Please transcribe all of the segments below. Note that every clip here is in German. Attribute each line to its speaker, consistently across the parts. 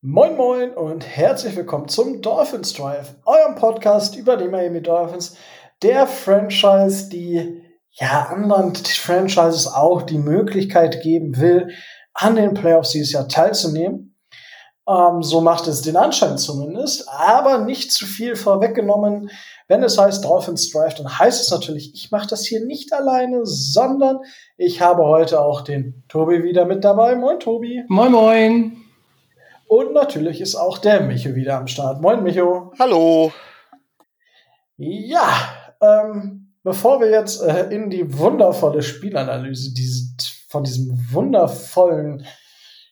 Speaker 1: Moin Moin und herzlich willkommen zum Dolphins Drive, eurem Podcast über die Miami Dolphins, der Franchise, die ja anderen Franchises auch die Möglichkeit geben will, an den Playoffs dieses Jahr teilzunehmen. Ähm, so macht es den Anschein zumindest, aber nicht zu viel vorweggenommen. Wenn es heißt Dolphins Drive, dann heißt es natürlich, ich mache das hier nicht alleine, sondern ich habe heute auch den Tobi wieder mit dabei. Moin Tobi.
Speaker 2: Moin Moin.
Speaker 1: Und natürlich ist auch der Micho wieder am Start. Moin, Micho.
Speaker 3: Hallo.
Speaker 1: Ja, ähm, bevor wir jetzt äh, in die wundervolle Spielanalyse diese, von diesem wundervollen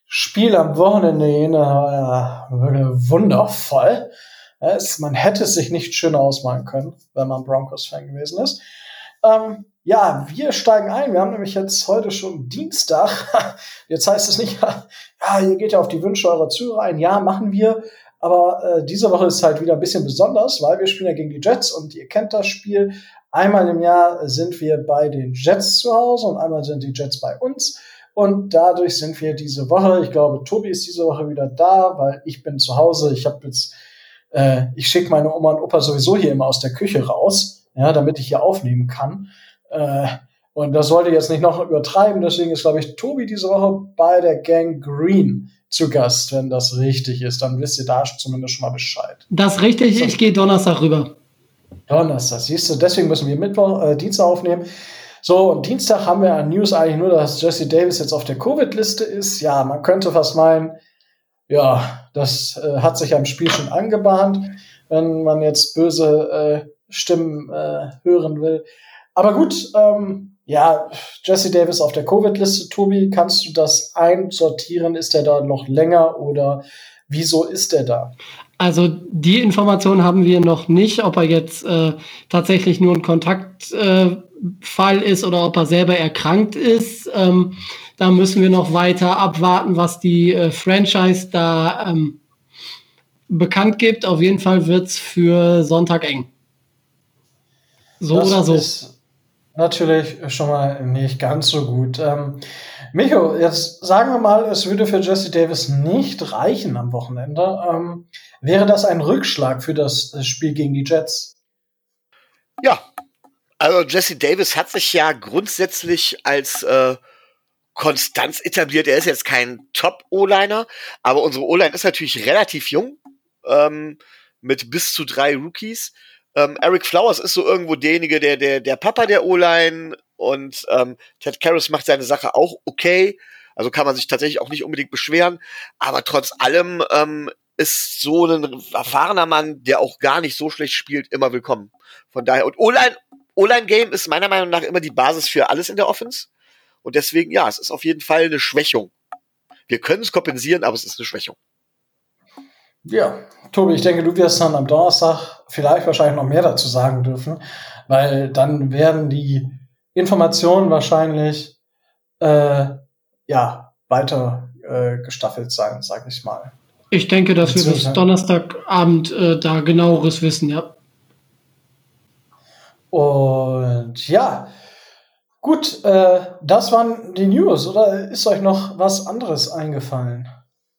Speaker 1: Spiel am Wochenende gehen, äh, wundervoll. Es, man hätte es sich nicht schöner ausmalen können, wenn man Broncos-Fan gewesen ist. Ähm, ja, wir steigen ein. Wir haben nämlich jetzt heute schon Dienstag. Jetzt heißt es nicht, ja, ihr geht ja auf die Wünsche eurer Zuhörer ein. Ja, machen wir. Aber äh, diese Woche ist halt wieder ein bisschen besonders, weil wir spielen ja gegen die Jets und ihr kennt das Spiel. Einmal im Jahr sind wir bei den Jets zu Hause und einmal sind die Jets bei uns. Und dadurch sind wir diese Woche, ich glaube, Tobi ist diese Woche wieder da, weil ich bin zu Hause. Ich habe jetzt, äh, ich schicke meine Oma und Opa sowieso hier immer aus der Küche raus, ja, damit ich hier aufnehmen kann. Äh, und das sollte jetzt nicht noch übertreiben, deswegen ist, glaube ich, Tobi diese Woche bei der Gang Green zu Gast, wenn das richtig ist. Dann wisst ihr da zumindest schon mal Bescheid.
Speaker 2: Das ist richtig, ich gehe Donnerstag rüber.
Speaker 1: Donnerstag, siehst du, deswegen müssen wir Mittwoch, äh, Dienstag aufnehmen. So, und Dienstag haben wir an News eigentlich nur, dass Jesse Davis jetzt auf der Covid-Liste ist. Ja, man könnte fast meinen, ja, das äh, hat sich am Spiel schon angebahnt, wenn man jetzt böse äh, Stimmen äh, hören will. Aber gut, ähm, ja, Jesse Davis auf der Covid-Liste. Tobi, kannst du das einsortieren? Ist er da noch länger oder wieso ist er da?
Speaker 2: Also die Information haben wir noch nicht, ob er jetzt äh, tatsächlich nur ein Kontaktfall äh, ist oder ob er selber erkrankt ist. Ähm, da müssen wir noch weiter abwarten, was die äh, Franchise da ähm, bekannt gibt. Auf jeden Fall wird's für Sonntag eng.
Speaker 1: So das oder so. Ist natürlich schon mal nicht ganz so gut. Ähm, Micho, jetzt sagen wir mal, es würde für Jesse Davis nicht reichen am Wochenende. Ähm, wäre das ein Rückschlag für das Spiel gegen die Jets?
Speaker 3: Ja, also Jesse Davis hat sich ja grundsätzlich als äh, Konstanz etabliert. Er ist jetzt kein Top-O-Liner, aber unsere O-Line ist natürlich relativ jung, ähm, mit bis zu drei Rookies. Ähm, Eric Flowers ist so irgendwo derjenige, der, der, der Papa der O-Line und ähm, Ted Karras macht seine Sache auch okay. Also kann man sich tatsächlich auch nicht unbedingt beschweren. Aber trotz allem ähm, ist so ein erfahrener Mann, der auch gar nicht so schlecht spielt, immer willkommen. Von daher, und O-Line, O-Line-Game ist meiner Meinung nach immer die Basis für alles in der Offense. Und deswegen, ja, es ist auf jeden Fall eine Schwächung. Wir können es kompensieren, aber es ist eine Schwächung.
Speaker 1: Ja, Tobi, ich denke, du wirst dann am Donnerstag vielleicht wahrscheinlich noch mehr dazu sagen dürfen, weil dann werden die Informationen wahrscheinlich äh, ja weiter äh, gestaffelt sein, sag ich mal.
Speaker 2: Ich denke, dass wir bis Donnerstagabend äh, da genaueres wissen, ja.
Speaker 1: Und ja, gut, äh, das waren die News. Oder ist euch noch was anderes eingefallen?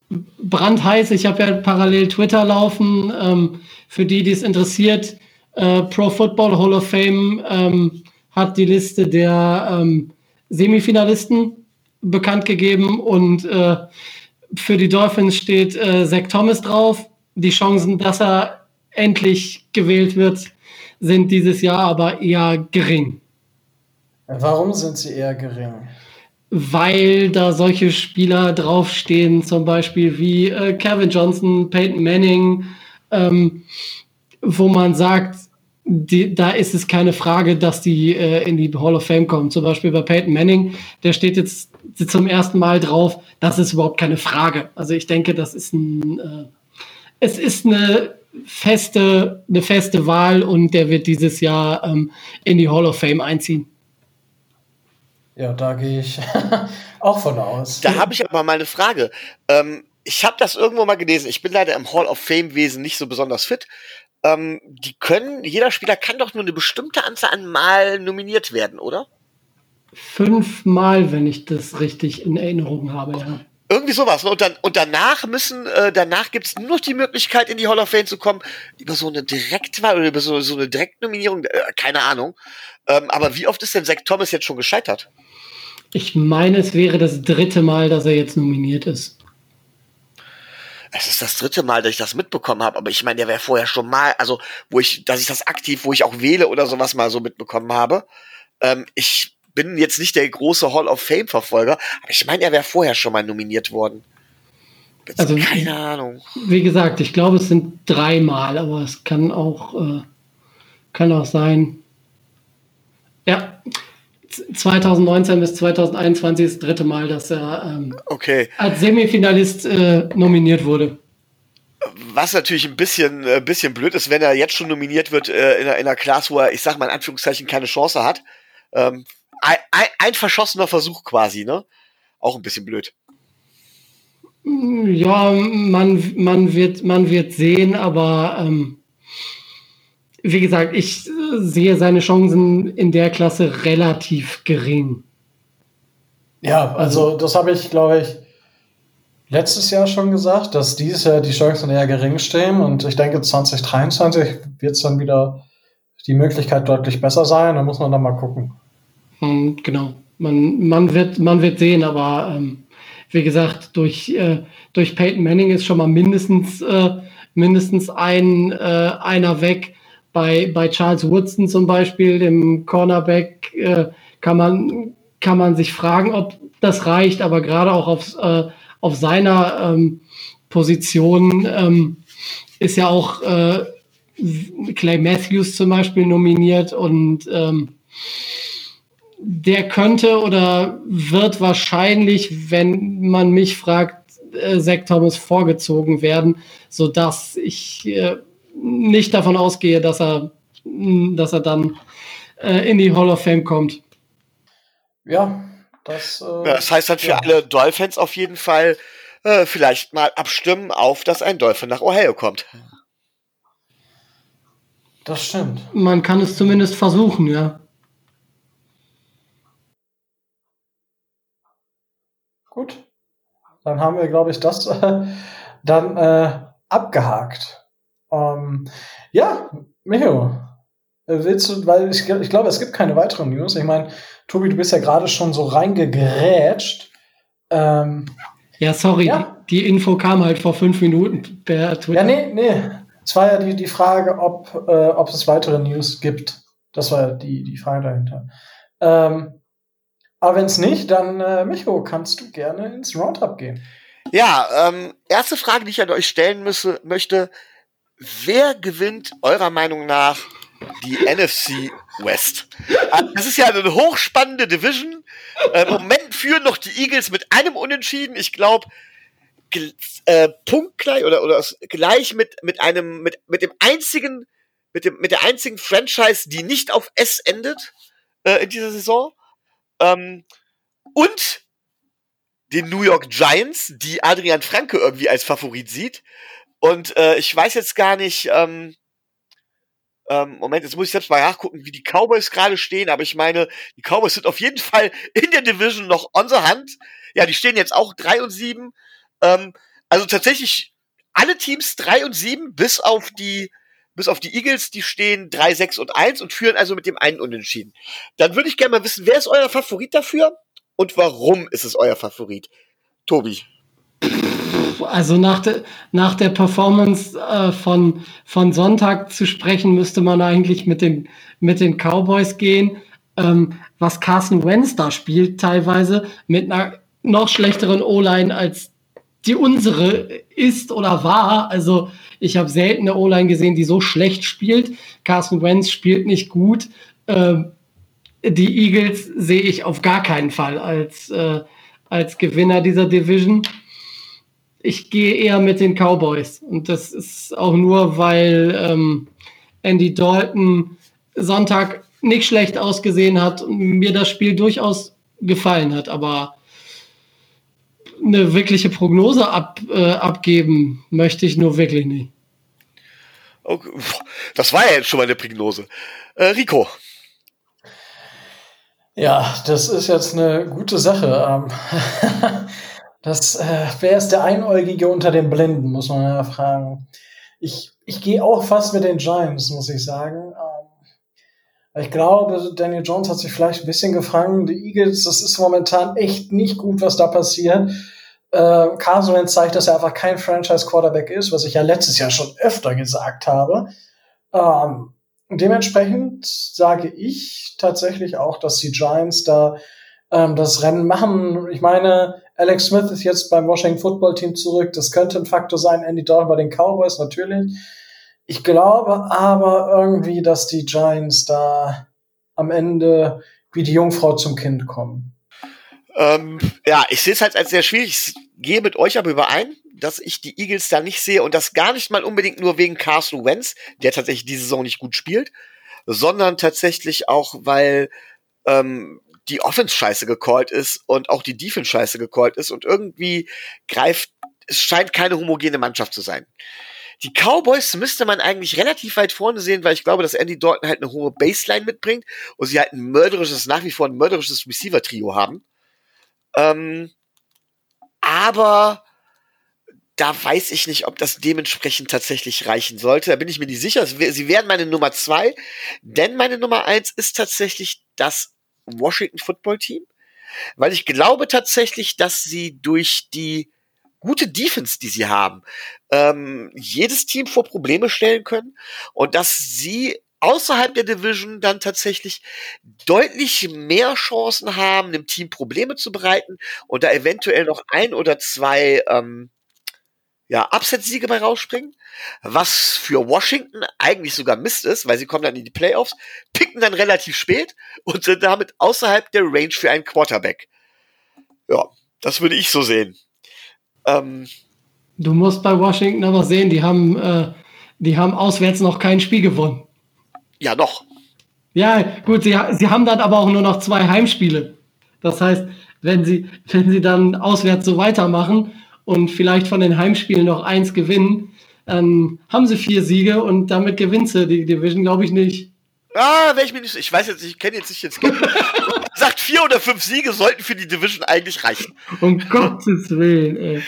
Speaker 2: Brandheiß. Ich habe ja parallel Twitter laufen. Ähm, für die, die es interessiert, äh, Pro Football Hall of Fame ähm, hat die Liste der ähm, Semifinalisten bekannt gegeben und äh, für die Dolphins steht äh, Zach Thomas drauf. Die Chancen, dass er endlich gewählt wird, sind dieses Jahr aber eher gering.
Speaker 1: Warum sind sie eher gering?
Speaker 2: Weil da solche Spieler draufstehen, zum Beispiel wie äh, Kevin Johnson, Peyton Manning, ähm, wo man sagt, die, da ist es keine Frage, dass die äh, in die Hall of Fame kommen. Zum Beispiel bei Peyton Manning, der steht jetzt zum ersten Mal drauf. Das ist überhaupt keine Frage. Also ich denke, das ist ein, äh, es ist eine feste, eine feste Wahl und der wird dieses Jahr ähm, in die Hall of Fame einziehen.
Speaker 1: Ja, da gehe ich auch von aus.
Speaker 3: Da habe ich aber mal eine Frage. Ähm, ich habe das irgendwo mal gelesen. Ich bin leider im Hall of Fame Wesen nicht so besonders fit. Ähm, die können, jeder Spieler kann doch nur eine bestimmte Anzahl an Mal nominiert werden, oder?
Speaker 2: Fünfmal, wenn ich das richtig in Erinnerung habe, ja.
Speaker 3: Irgendwie sowas. Ne? Und, dann, und danach müssen, äh, danach gibt's nur noch die Möglichkeit, in die Hall of Fame zu kommen, über so eine Direktwahl oder über so, so eine Direktnominierung, äh, keine Ahnung. Ähm, aber wie oft ist denn Zach Thomas jetzt schon gescheitert?
Speaker 2: Ich meine, es wäre das dritte Mal, dass er jetzt nominiert ist.
Speaker 3: Es ist das dritte Mal, dass ich das mitbekommen habe, aber ich meine, der wäre vorher schon mal, also wo ich, dass ich das aktiv, wo ich auch wähle oder sowas mal so mitbekommen habe. Ähm, ich bin jetzt nicht der große Hall of Fame-Verfolger, aber ich meine, er wäre vorher schon mal nominiert worden.
Speaker 2: Jetzt also keine Ahnung. Wie gesagt, ich glaube, es sind dreimal, aber es kann auch, äh, kann auch sein. Ja, 2019 bis 2021 ist das dritte Mal, dass er ähm,
Speaker 3: okay.
Speaker 2: als Semifinalist äh, nominiert wurde.
Speaker 3: Was natürlich ein bisschen, äh, bisschen blöd ist, wenn er jetzt schon nominiert wird äh, in, einer, in einer Class, wo er, ich sag mal in Anführungszeichen, keine Chance hat. Ähm, ein, ein, ein verschossener Versuch quasi, ne? Auch ein bisschen blöd.
Speaker 2: Ja, man, man, wird, man wird sehen, aber ähm, wie gesagt, ich sehe seine Chancen in der Klasse relativ gering.
Speaker 1: Ja, also das habe ich, glaube ich, letztes Jahr schon gesagt, dass dieses Jahr die Chancen eher gering stehen und ich denke 2023 wird es dann wieder die Möglichkeit deutlich besser sein. Da muss man dann mal gucken.
Speaker 2: Hm, genau. Man, man, wird, man wird sehen, aber ähm, wie gesagt, durch, äh, durch Peyton Manning ist schon mal mindestens, äh, mindestens ein, äh, einer weg. Bei, bei Charles Woodson zum Beispiel, dem Cornerback, äh, kann, man, kann man sich fragen, ob das reicht, aber gerade auch auf, äh, auf seiner ähm, Position ähm, ist ja auch äh, Clay Matthews zum Beispiel nominiert und ähm, der könnte oder wird wahrscheinlich, wenn man mich fragt, äh, Zach Thomas vorgezogen werden, sodass ich äh, nicht davon ausgehe, dass er, dass er dann äh, in die Hall of Fame kommt.
Speaker 1: Ja, das, äh,
Speaker 3: das heißt dann für ja. alle Dolphins auf jeden Fall äh, vielleicht mal abstimmen auf, dass ein Dolphin nach Ohio kommt.
Speaker 1: Das stimmt.
Speaker 2: Man kann es zumindest versuchen, ja.
Speaker 1: Gut. Dann haben wir, glaube ich, das äh, dann äh, abgehakt. Ähm, ja, Micho, willst du, weil ich, ich glaube, es gibt keine weiteren News. Ich meine, Tobi, du bist ja gerade schon so reingegrätscht. Ähm,
Speaker 2: ja, sorry, ja. Die, die, Info kam halt vor fünf Minuten per
Speaker 1: Twitter. Ja, nee, nee. Es war ja die, die Frage, ob, äh, ob es weitere News gibt. Das war die, die Frage dahinter. Ähm, aber wenn es nicht, dann, äh, Micho, kannst du gerne ins Roundup gehen.
Speaker 3: Ja, ähm, erste Frage, die ich an euch stellen müsse, möchte. Wer gewinnt eurer Meinung nach die NFC West? Äh, das ist ja eine hochspannende Division. Äh, Im Moment führen noch die Eagles mit einem Unentschieden. Ich glaube, äh, punktgleich oder, oder gleich mit, mit einem, mit, mit dem einzigen, mit dem, mit der einzigen Franchise, die nicht auf S endet, äh, in dieser Saison. Ähm, und den New York Giants, die Adrian Franke irgendwie als Favorit sieht. Und äh, ich weiß jetzt gar nicht, ähm, ähm, Moment, jetzt muss ich selbst mal nachgucken, wie die Cowboys gerade stehen, aber ich meine, die Cowboys sind auf jeden Fall in der Division noch on the hand. Ja, die stehen jetzt auch drei und sieben. Ähm, also tatsächlich alle Teams drei und sieben, bis auf die bis auf die Eagles, die stehen 3, 6 und 1 und führen also mit dem einen Unentschieden. Dann würde ich gerne mal wissen, wer ist euer Favorit dafür und warum ist es euer Favorit? Tobi.
Speaker 2: Also nach, de, nach der Performance äh, von, von Sonntag zu sprechen, müsste man eigentlich mit den, mit den Cowboys gehen. Ähm, was Carson Wentz da spielt, teilweise mit einer noch schlechteren O-Line als die unsere ist oder war. Also ich habe selten eine O-Line gesehen, die so schlecht spielt. Carson Wentz spielt nicht gut. Ähm, die Eagles sehe ich auf gar keinen Fall als, äh, als Gewinner dieser Division. Ich gehe eher mit den Cowboys. Und das ist auch nur, weil ähm, Andy Dalton Sonntag nicht schlecht ausgesehen hat und mir das Spiel durchaus gefallen hat. Aber eine wirkliche Prognose ab, äh, abgeben möchte ich nur wirklich nicht.
Speaker 3: Okay. Das war ja jetzt schon mal eine Prognose. Äh, Rico.
Speaker 1: Ja, das ist jetzt eine gute Sache. Das, äh, wer ist der Einäugige unter den Blinden, muss man ja fragen. Ich, ich gehe auch fast mit den Giants, muss ich sagen. Ähm, ich glaube, Daniel Jones hat sich vielleicht ein bisschen gefangen. Die Eagles, das ist momentan echt nicht gut, was da passiert. Äh, Carson Wentz zeigt, dass er einfach kein Franchise-Quarterback ist, was ich ja letztes Jahr schon öfter gesagt habe. Ähm, dementsprechend sage ich tatsächlich auch, dass die Giants da ähm, das Rennen machen. Ich meine, Alex Smith ist jetzt beim Washington Football Team zurück. Das könnte ein Faktor sein. Andy Dalton bei den Cowboys natürlich. Ich glaube aber irgendwie, dass die Giants da am Ende wie die Jungfrau zum Kind kommen.
Speaker 3: Ähm, ja, ich sehe es halt als sehr schwierig. Ich gehe mit euch aber überein, dass ich die Eagles da nicht sehe und das gar nicht mal unbedingt nur wegen Carson Wentz, der tatsächlich diese Saison nicht gut spielt, sondern tatsächlich auch, weil ähm, die Offense scheiße gecallt ist und auch die Defense scheiße gecallt ist und irgendwie greift, es scheint keine homogene Mannschaft zu sein. Die Cowboys müsste man eigentlich relativ weit vorne sehen, weil ich glaube, dass Andy Dalton halt eine hohe Baseline mitbringt und sie halt ein mörderisches, nach wie vor ein mörderisches Receiver-Trio haben. Ähm, aber da weiß ich nicht, ob das dementsprechend tatsächlich reichen sollte. Da bin ich mir nicht sicher. Sie werden meine Nummer zwei, denn meine Nummer eins ist tatsächlich das Washington Football Team, weil ich glaube tatsächlich, dass sie durch die gute Defense, die sie haben, ähm, jedes Team vor Probleme stellen können und dass sie außerhalb der Division dann tatsächlich deutlich mehr Chancen haben, dem Team Probleme zu bereiten und da eventuell noch ein oder zwei ähm, ja, Upset-Siege bei rausspringen, was für Washington eigentlich sogar Mist ist, weil sie kommen dann in die Playoffs, picken dann relativ spät und sind damit außerhalb der Range für einen Quarterback. Ja, das würde ich so sehen.
Speaker 2: Ähm, du musst bei Washington aber sehen, die haben, äh, die haben auswärts noch kein Spiel gewonnen.
Speaker 3: Ja, noch.
Speaker 2: Ja, gut, sie, sie haben dann aber auch nur noch zwei Heimspiele. Das heißt, wenn sie, wenn sie dann auswärts so weitermachen und vielleicht von den Heimspielen noch eins gewinnen, dann haben sie vier Siege und damit gewinnt sie die Division, glaube ich nicht.
Speaker 3: Ah, ich mir nicht. Ich weiß jetzt, ich kenne jetzt nicht jetzt. sagt, vier oder fünf Siege sollten für die Division eigentlich reichen.
Speaker 2: Um Gottes Willen, ey.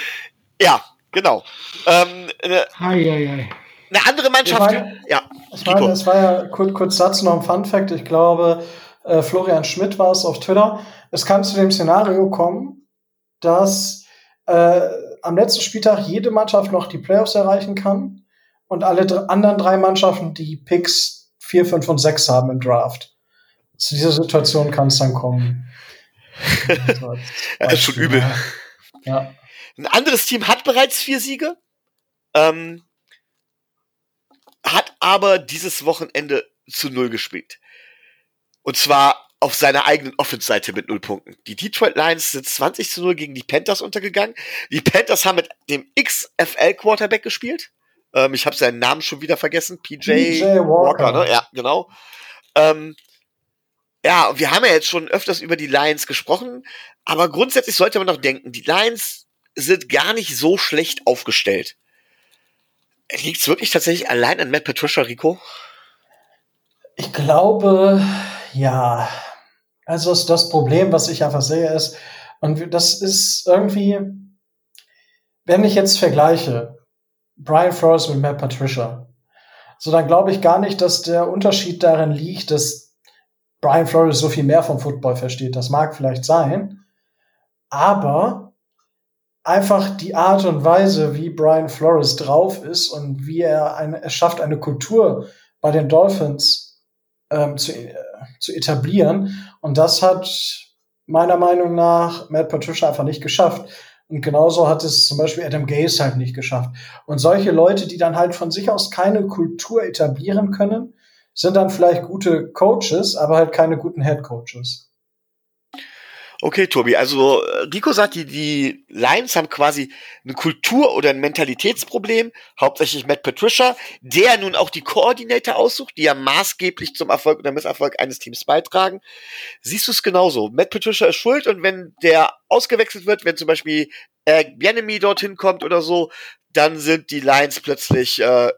Speaker 3: Ja, genau. Ähm,
Speaker 2: äh, hei, hei, hei.
Speaker 3: Eine andere Mannschaft.
Speaker 1: Ich meine, ja. Ich meine, es war ja kurz, kurz Satz noch ein Fun Fact. Ich glaube, äh, Florian Schmidt war es auf Twitter. Es kann zu dem Szenario kommen, dass äh, am letzten Spieltag jede Mannschaft noch die Playoffs erreichen kann und alle anderen drei Mannschaften die Picks 4, 5 und 6 haben im Draft. Zu dieser Situation kann es dann kommen.
Speaker 3: das ist schon übel.
Speaker 1: Ja.
Speaker 3: Ein anderes Team hat bereits vier Siege. Ähm, hat aber dieses Wochenende zu null gespielt. Und zwar auf seiner eigenen Offense-Seite mit null Punkten. Die Detroit Lions sind 20 zu 0 gegen die Panthers untergegangen. Die Panthers haben mit dem XFL-Quarterback gespielt. Ähm, ich habe seinen Namen schon wieder vergessen. PJ, PJ Walker. Walker, ne? Ja, genau. Ähm, ja, wir haben ja jetzt schon öfters über die Lions gesprochen, aber grundsätzlich sollte man noch denken, die Lions sind gar nicht so schlecht aufgestellt. Liegt es wirklich tatsächlich allein an Matt Patricia, Rico?
Speaker 1: Ich glaube, ja. Also ist das Problem, was ich einfach sehe, ist, und das ist irgendwie, wenn ich jetzt vergleiche, Brian Flores mit Matt Patricia, so dann glaube ich gar nicht, dass der Unterschied darin liegt, dass Brian Flores so viel mehr vom Football versteht. Das mag vielleicht sein, aber einfach die Art und Weise, wie Brian Flores drauf ist und wie er eine, es schafft, eine Kultur bei den Dolphins ähm, zu, zu etablieren. Und das hat meiner Meinung nach Matt Patricia einfach nicht geschafft. Und genauso hat es zum Beispiel Adam Gase halt nicht geschafft. Und solche Leute, die dann halt von sich aus keine Kultur etablieren können, sind dann vielleicht gute Coaches, aber halt keine guten Head Coaches.
Speaker 3: Okay, Tobi, also äh, Rico sagt, die, die Lions haben quasi eine Kultur- oder ein Mentalitätsproblem, hauptsächlich Matt Patricia, der nun auch die Koordinator aussucht, die ja maßgeblich zum Erfolg oder Misserfolg eines Teams beitragen. Siehst du es genauso? Matt Patricia ist schuld und wenn der ausgewechselt wird, wenn zum Beispiel äh, Bienemy dorthin kommt oder so, dann sind die Lions plötzlich äh,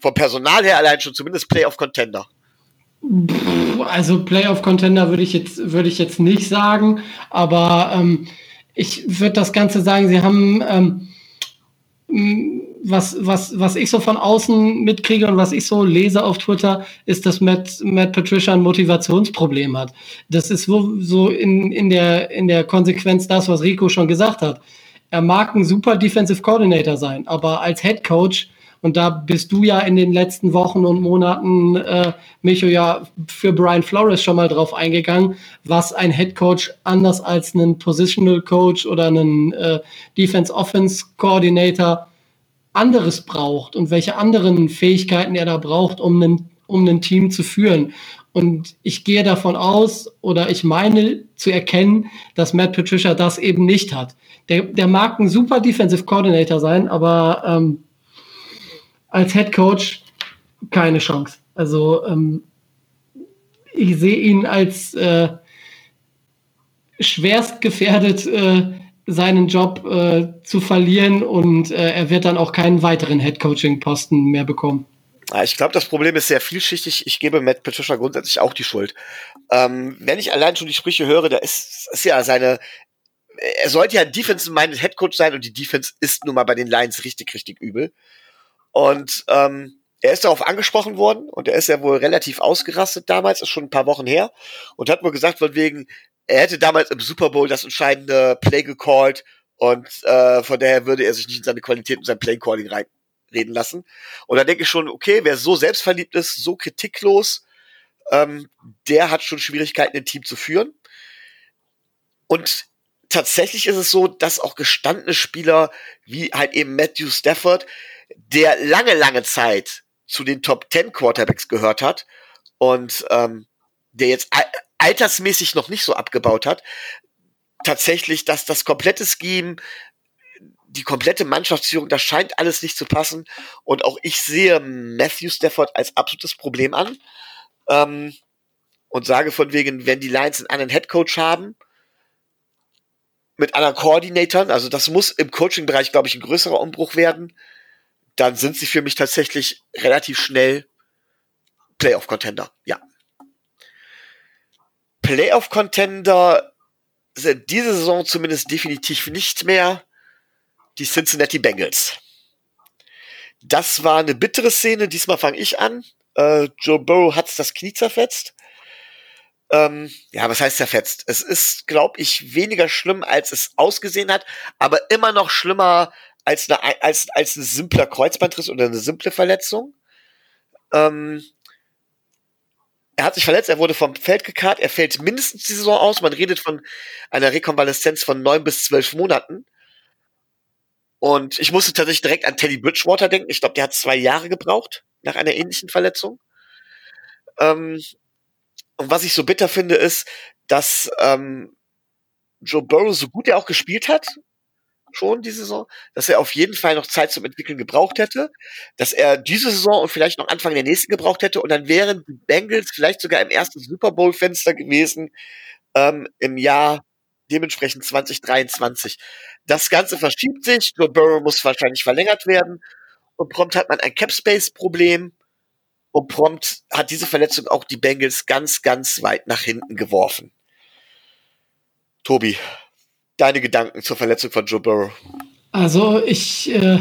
Speaker 3: vom Personal her allein schon zumindest Playoff-Contender.
Speaker 2: Also Playoff-Contender würde ich jetzt würde ich jetzt nicht sagen, aber ähm, ich würde das Ganze sagen, sie haben ähm, was, was, was ich so von außen mitkriege und was ich so lese auf Twitter, ist, dass Matt, Matt Patricia ein Motivationsproblem hat. Das ist so, so in, in, der, in der Konsequenz das, was Rico schon gesagt hat. Er mag ein super Defensive Coordinator sein, aber als Head Coach, und da bist du ja in den letzten Wochen und Monaten, äh, Micho, ja für Brian Flores schon mal drauf eingegangen, was ein Head Coach anders als einen Positional Coach oder einen äh, Defense Offense Coordinator anderes braucht und welche anderen Fähigkeiten er da braucht, um ein, um ein Team zu führen. Und ich gehe davon aus oder ich meine zu erkennen, dass Matt Patricia das eben nicht hat. Der, der mag ein super Defensive Coordinator sein, aber ähm, als Head Coach keine Chance. Also ähm, ich sehe ihn als äh, schwerst gefährdet, äh, seinen Job äh, zu verlieren und äh, er wird dann auch keinen weiteren Head-Coaching-Posten mehr bekommen.
Speaker 3: Ich glaube, das Problem ist sehr vielschichtig. Ich gebe Matt Patricia grundsätzlich auch die Schuld. Ähm, wenn ich allein schon die Sprüche höre, da ist, ist ja seine, er sollte ja Defense-minded Headcoach sein und die Defense ist nun mal bei den Lions richtig, richtig übel. Und ähm, er ist darauf angesprochen worden und er ist ja wohl relativ ausgerastet damals, ist schon ein paar Wochen her und hat wohl gesagt, von wegen, er hätte damals im Super Bowl das entscheidende Play gecallt und äh, von daher würde er sich nicht in seine Qualität und sein Play Calling reinreden lassen. Und da denke ich schon, okay, wer so selbstverliebt ist, so kritiklos, ähm, der hat schon Schwierigkeiten, ein Team zu führen. Und tatsächlich ist es so, dass auch gestandene Spieler wie halt eben Matthew Stafford, der lange, lange Zeit zu den Top 10 Quarterbacks gehört hat und ähm, der jetzt altersmäßig noch nicht so abgebaut hat, tatsächlich, dass das komplette Scheme, die komplette Mannschaftsführung, das scheint alles nicht zu passen. Und auch ich sehe Matthew Stafford als absolutes Problem an. Ähm, und sage von wegen, wenn die Lions einen anderen Headcoach haben, mit anderen Koordinatoren, also das muss im Coaching-Bereich, glaube ich, ein größerer Umbruch werden, dann sind sie für mich tatsächlich relativ schnell Playoff-Contender. Ja. Playoff-Contender sind diese Saison zumindest definitiv nicht mehr die Cincinnati Bengals. Das war eine bittere Szene. Diesmal fange ich an. Äh, Joe Burrow hat das Knie zerfetzt. Ähm, ja, was heißt zerfetzt? Es ist, glaube ich, weniger schlimm, als es ausgesehen hat, aber immer noch schlimmer als, eine, als, als ein simpler Kreuzbandriss oder eine simple Verletzung. Ähm, er hat sich verletzt, er wurde vom Feld gekarrt, er fällt mindestens die Saison aus. Man redet von einer Rekonvaleszenz von neun bis zwölf Monaten. Und ich musste tatsächlich direkt an Teddy Bridgewater denken. Ich glaube, der hat zwei Jahre gebraucht nach einer ähnlichen Verletzung. Ähm, und was ich so bitter finde, ist, dass ähm, Joe Burrow, so gut er auch gespielt hat, schon diese Saison, dass er auf jeden Fall noch Zeit zum Entwickeln gebraucht hätte, dass er diese Saison und vielleicht noch Anfang der nächsten gebraucht hätte und dann wären die Bengals vielleicht sogar im ersten Super Bowl Fenster gewesen ähm, im Jahr dementsprechend 2023. Das Ganze verschiebt sich, Joe Burrow muss wahrscheinlich verlängert werden und prompt hat man ein Cap Space Problem und prompt hat diese Verletzung auch die Bengals ganz, ganz weit nach hinten geworfen. Tobi, deine Gedanken zur Verletzung von Joe Burrow?
Speaker 2: Also ich äh,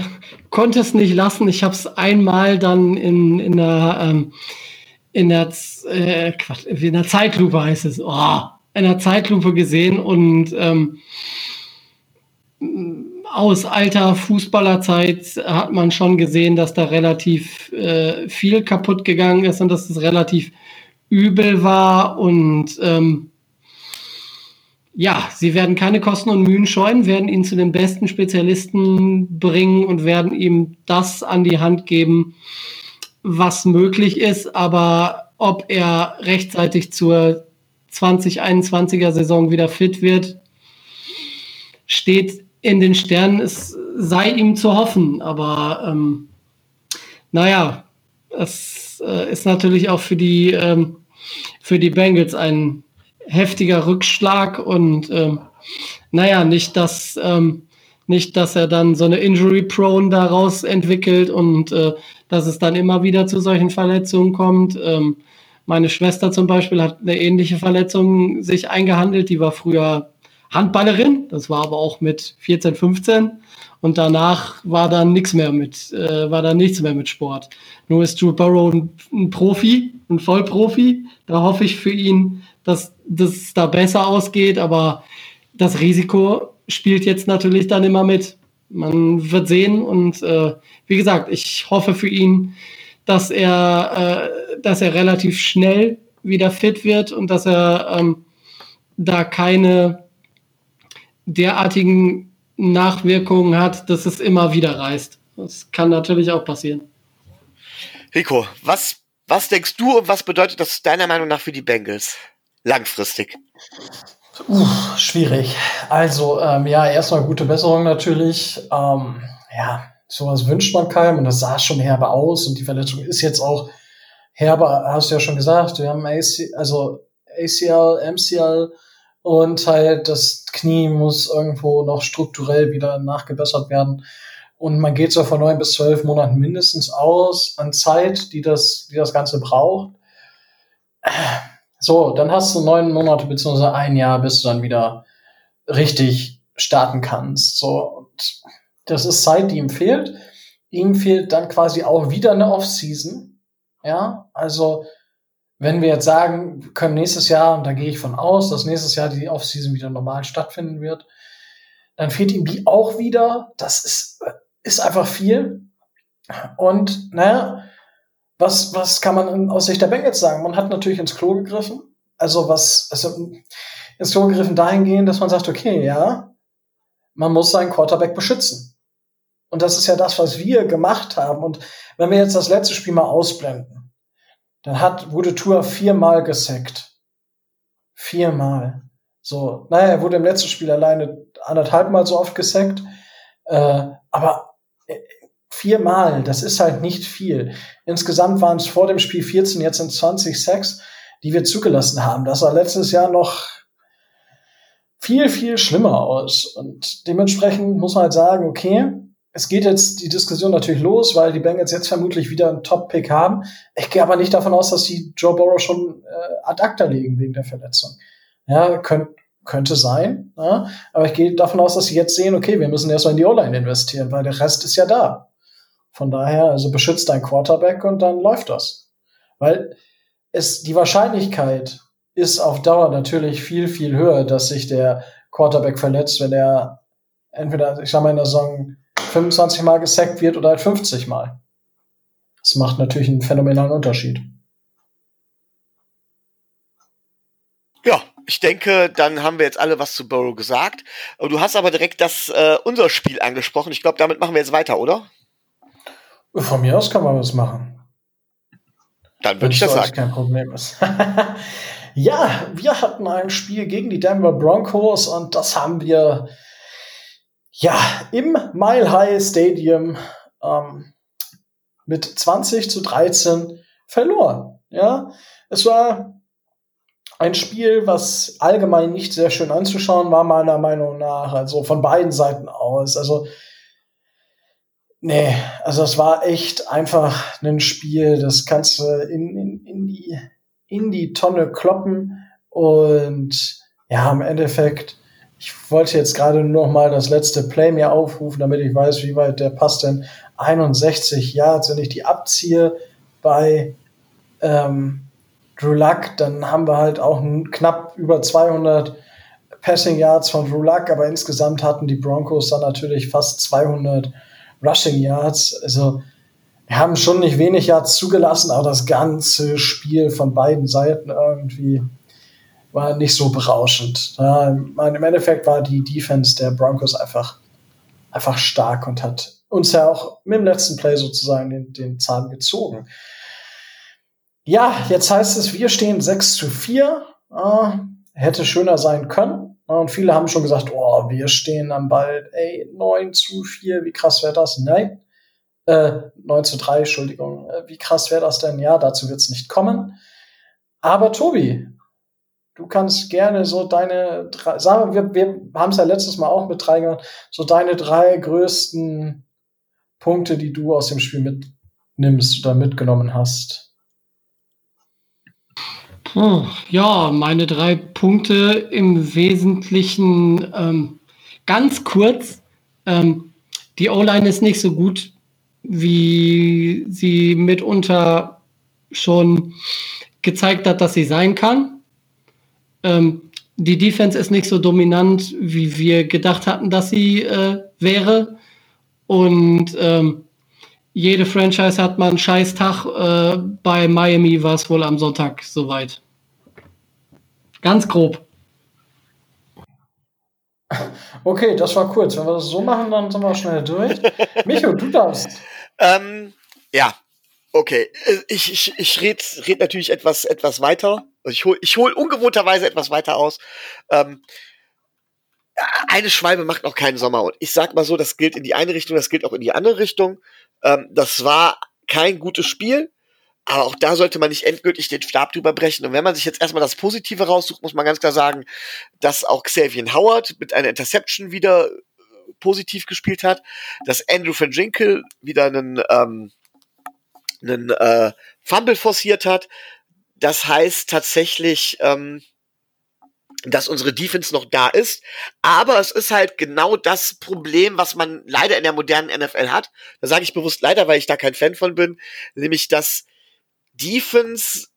Speaker 2: konnte es nicht lassen. Ich habe es einmal dann in, in der ähm, in der, äh, Quatsch, in der Zeitlupe heißt es, oh, in der Zeitlupe gesehen und ähm, aus alter Fußballerzeit hat man schon gesehen, dass da relativ äh, viel kaputt gegangen ist und dass es relativ übel war und ähm, ja, sie werden keine Kosten und Mühen scheuen, werden ihn zu den besten Spezialisten bringen und werden ihm das an die Hand geben, was möglich ist. Aber ob er rechtzeitig zur 2021er Saison wieder fit wird, steht in den Sternen. Es sei ihm zu hoffen. Aber ähm, naja, es äh, ist natürlich auch für die, ähm, für die Bengals ein heftiger Rückschlag und ähm, naja, nicht, dass ähm, nicht, dass er dann so eine Injury-Prone daraus entwickelt und äh, dass es dann immer wieder zu solchen Verletzungen kommt. Ähm, meine Schwester zum Beispiel hat eine ähnliche Verletzung sich eingehandelt. Die war früher Handballerin. Das war aber auch mit 14, 15. Und danach war dann nichts mehr mit, äh, war dann nichts mehr mit Sport. Nur ist Drew Burrow ein, ein Profi, ein Vollprofi. Da hoffe ich für ihn, dass das da besser ausgeht. Aber das Risiko spielt jetzt natürlich dann immer mit. Man wird sehen und äh, wie gesagt, ich hoffe für ihn, dass er, äh, dass er relativ schnell wieder fit wird und dass er ähm, da keine derartigen Nachwirkungen hat, dass es immer wieder reißt. Das kann natürlich auch passieren.
Speaker 3: Rico, was, was denkst du und was bedeutet das deiner Meinung nach für die Bengals langfristig?
Speaker 1: Uh, schwierig. Also, ähm, ja, erstmal gute Besserung natürlich. Ähm, ja, sowas wünscht man keinem und das sah schon herbe aus und die Verletzung ist jetzt auch herbe, hast du ja schon gesagt. Wir haben AC, also ACL, MCL und halt das Knie muss irgendwo noch strukturell wieder nachgebessert werden. Und man geht so von neun bis zwölf Monaten mindestens aus an Zeit, die das, die das Ganze braucht. So, dann hast du neun Monate beziehungsweise ein Jahr, bis du dann wieder richtig starten kannst. So, und das ist Zeit, die ihm fehlt. Ihm fehlt dann quasi auch wieder eine Offseason. Ja, also wenn wir jetzt sagen, wir können nächstes Jahr, und da gehe ich von aus, dass nächstes Jahr die Offseason wieder normal stattfinden wird, dann fehlt ihm die auch wieder. Das ist, ist einfach viel. Und naja, was, was kann man aus Sicht der Bengals sagen? Man hat natürlich ins Klo gegriffen. Also was, also ins Klo gegriffen dahingehend, dass man sagt, okay, ja, man muss seinen Quarterback beschützen. Und das ist ja das, was wir gemacht haben. Und wenn wir jetzt das letzte Spiel mal ausblenden, dann hat, wurde Tour viermal gesackt. Viermal. So, naja, er wurde im letzten Spiel alleine anderthalb Mal so oft gesackt. Äh, aber Viermal, das ist halt nicht viel. Insgesamt waren es vor dem Spiel 14, jetzt sind 20 Sacks, die wir zugelassen haben. Das war letztes Jahr noch viel, viel schlimmer aus. Und dementsprechend muss man halt sagen, okay, es geht jetzt die Diskussion natürlich los, weil die Bengals jetzt vermutlich wieder einen Top-Pick haben. Ich gehe aber nicht davon aus, dass sie Joe Burrow schon äh, ad acta legen wegen der Verletzung. Ja, könnt, könnte sein. Ja, aber ich gehe davon aus, dass sie jetzt sehen, okay, wir müssen erstmal in die O-Line investieren, weil der Rest ist ja da. Von daher, also beschützt dein Quarterback und dann läuft das. Weil es, die Wahrscheinlichkeit ist auf Dauer natürlich viel, viel höher, dass sich der Quarterback verletzt, wenn er entweder, ich sag mal, in der Saison 25 Mal gesackt wird oder halt 50 Mal. Das macht natürlich einen phänomenalen Unterschied.
Speaker 3: Ja, ich denke, dann haben wir jetzt alle was zu Burrow gesagt. Du hast aber direkt das äh, unser Spiel angesprochen. Ich glaube, damit machen wir jetzt weiter, oder?
Speaker 1: Von mir aus kann man was machen.
Speaker 3: Dann würde ich das sagen.
Speaker 1: kein Problem ist. ja, wir hatten ein Spiel gegen die Denver Broncos und das haben wir ja im Mile High Stadium ähm, mit 20 zu 13 verloren. Ja, es war ein Spiel, was allgemein nicht sehr schön anzuschauen war, meiner Meinung nach. Also von beiden Seiten aus. Also Nee, also es war echt einfach ein Spiel, das kannst du in, in, in, die, in die Tonne kloppen. Und ja, im Endeffekt, ich wollte jetzt gerade nur noch mal das letzte Play mir aufrufen, damit ich weiß, wie weit der passt denn. 61 Yards, wenn ich die abziehe bei ähm, Drew Luck, dann haben wir halt auch knapp über 200 Passing Yards von Drew Luck, aber insgesamt hatten die Broncos dann natürlich fast 200 Rushing Yards. Also wir haben schon nicht wenig Yards zugelassen, aber das ganze Spiel von beiden Seiten irgendwie war nicht so berauschend. Ja, Im Endeffekt war die Defense der Broncos einfach, einfach stark und hat uns ja auch mit dem letzten Play sozusagen den, den Zahn gezogen. Ja, jetzt heißt es, wir stehen 6 zu 4. Äh, hätte schöner sein können. Und viele haben schon gesagt, oh, wir stehen am Ball, ey, 9 zu 4, wie krass wäre das? Nein, äh, 9 zu 3, Entschuldigung, äh, wie krass wäre das denn? Ja, dazu wird es nicht kommen. Aber Tobi, du kannst gerne so deine drei, sagen wir, wir haben es ja letztes Mal auch mit drei gemacht, so deine drei größten Punkte, die du aus dem Spiel mitnimmst oder mitgenommen hast.
Speaker 2: Puh, ja, meine drei Punkte im Wesentlichen ähm, ganz kurz. Ähm, die O-Line ist nicht so gut, wie sie mitunter schon gezeigt hat, dass sie sein kann. Ähm, die Defense ist nicht so dominant, wie wir gedacht hatten, dass sie äh, wäre. Und ähm, jede Franchise hat mal einen scheiß Tag. Äh, bei Miami war es wohl am Sonntag soweit. Ganz grob.
Speaker 1: Okay, das war kurz. Wenn wir das so machen, dann sind wir schnell durch. Micho, du darfst.
Speaker 3: Ähm, ja, okay. Ich, ich, ich rede red natürlich etwas, etwas weiter. Also ich hole ich hol ungewohnterweise etwas weiter aus. Ähm, eine Schwalbe macht noch keinen Sommer. Und ich sag mal so, das gilt in die eine Richtung, das gilt auch in die andere Richtung. Ähm, das war kein gutes Spiel. Aber auch da sollte man nicht endgültig den Stab drüber brechen. Und wenn man sich jetzt erstmal das Positive raussucht, muss man ganz klar sagen, dass auch Xavier Howard mit einer Interception wieder äh, positiv gespielt hat, dass Andrew van Ginkel wieder einen, ähm, einen äh, Fumble forciert hat. Das heißt tatsächlich, ähm, dass unsere Defense noch da ist. Aber es ist halt genau das Problem, was man leider in der modernen NFL hat. Da sage ich bewusst leider, weil ich da kein Fan von bin, nämlich dass Defense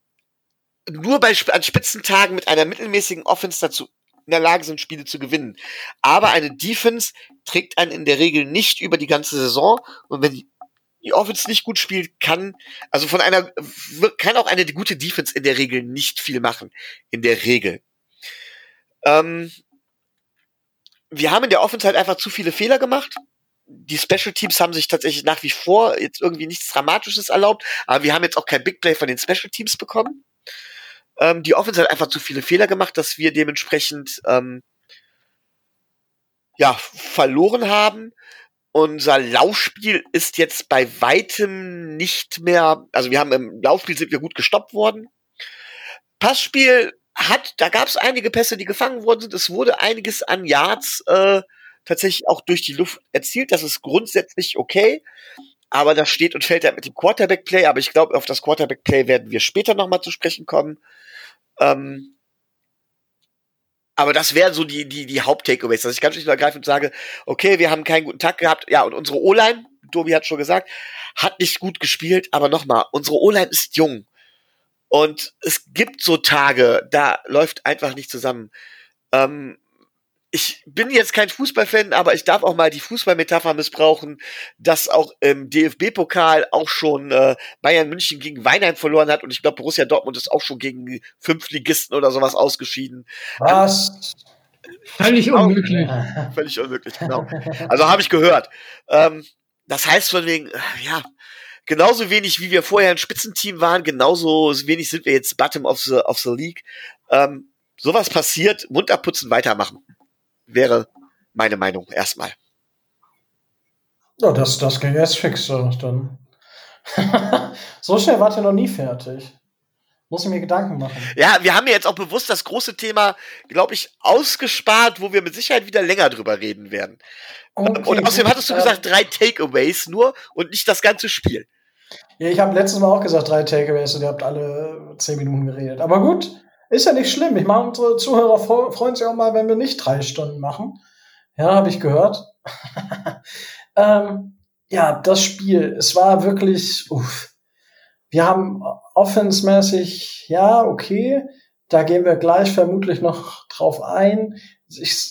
Speaker 3: nur bei an Spitzentagen mit einer mittelmäßigen Offense dazu in der Lage sind, Spiele zu gewinnen. Aber eine Defense trägt einen in der Regel nicht über die ganze Saison. Und wenn die, die Offense nicht gut spielt, kann, also von einer, kann auch eine gute Defense in der Regel nicht viel machen. In der Regel. Ähm, wir haben in der Offense halt einfach zu viele Fehler gemacht die Special Teams haben sich tatsächlich nach wie vor jetzt irgendwie nichts Dramatisches erlaubt, aber wir haben jetzt auch kein Big Play von den Special Teams bekommen. Ähm, die Offense hat einfach zu viele Fehler gemacht, dass wir dementsprechend ähm, ja verloren haben. Unser Laufspiel ist jetzt bei weitem nicht mehr, also wir haben im Laufspiel sind wir gut gestoppt worden. Passspiel hat, da gab es einige Pässe, die gefangen worden sind. Es wurde einiges an Yards äh, tatsächlich auch durch die Luft erzielt. Das ist grundsätzlich okay. Aber das steht und fällt halt mit dem Quarterback-Play. Aber ich glaube, auf das Quarterback-Play werden wir später nochmal zu sprechen kommen. Ähm, aber das wären so die, die, die Haupt-Takeaways, dass ich ganz schlicht und sage, okay, wir haben keinen guten Tag gehabt. Ja, und unsere O-Line, Tobi hat schon gesagt, hat nicht gut gespielt. Aber nochmal, unsere O-Line ist jung. Und es gibt so Tage, da läuft einfach nicht zusammen. Ähm, ich bin jetzt kein Fußballfan, aber ich darf auch mal die Fußballmetapher missbrauchen, dass auch im DFB-Pokal auch schon äh, Bayern München gegen Weinheim verloren hat und ich glaube Borussia Dortmund ist auch schon gegen fünf Ligisten oder sowas ausgeschieden.
Speaker 1: Was?
Speaker 2: Völlig unmöglich.
Speaker 3: Völlig unmöglich, genau. Also habe ich gehört. Ähm, das heißt von wegen, äh, ja, genauso wenig wie wir vorher ein Spitzenteam waren, genauso wenig sind wir jetzt Bottom of the, of the League. Ähm, sowas passiert, Mund abputzen, weitermachen wäre meine Meinung erstmal.
Speaker 1: Ja, das, das ging jetzt fix. Dann. so schnell wart ihr noch nie fertig. Muss ich mir Gedanken machen.
Speaker 3: Ja, wir haben ja jetzt auch bewusst das große Thema, glaube ich, ausgespart, wo wir mit Sicherheit wieder länger drüber reden werden. Okay, und außerdem hattest du gesagt, drei Takeaways nur und nicht das ganze Spiel.
Speaker 1: Ja, ich habe letztes Mal auch gesagt, drei Takeaways und ihr habt alle zehn Minuten geredet. Aber gut, ist ja nicht schlimm. Ich mache unsere Zuhörer freuen sich auch mal, wenn wir nicht drei Stunden machen. Ja, habe ich gehört. ähm, ja, das Spiel, es war wirklich, uff. Wir haben offensmäßig, ja, okay, da gehen wir gleich vermutlich noch drauf ein.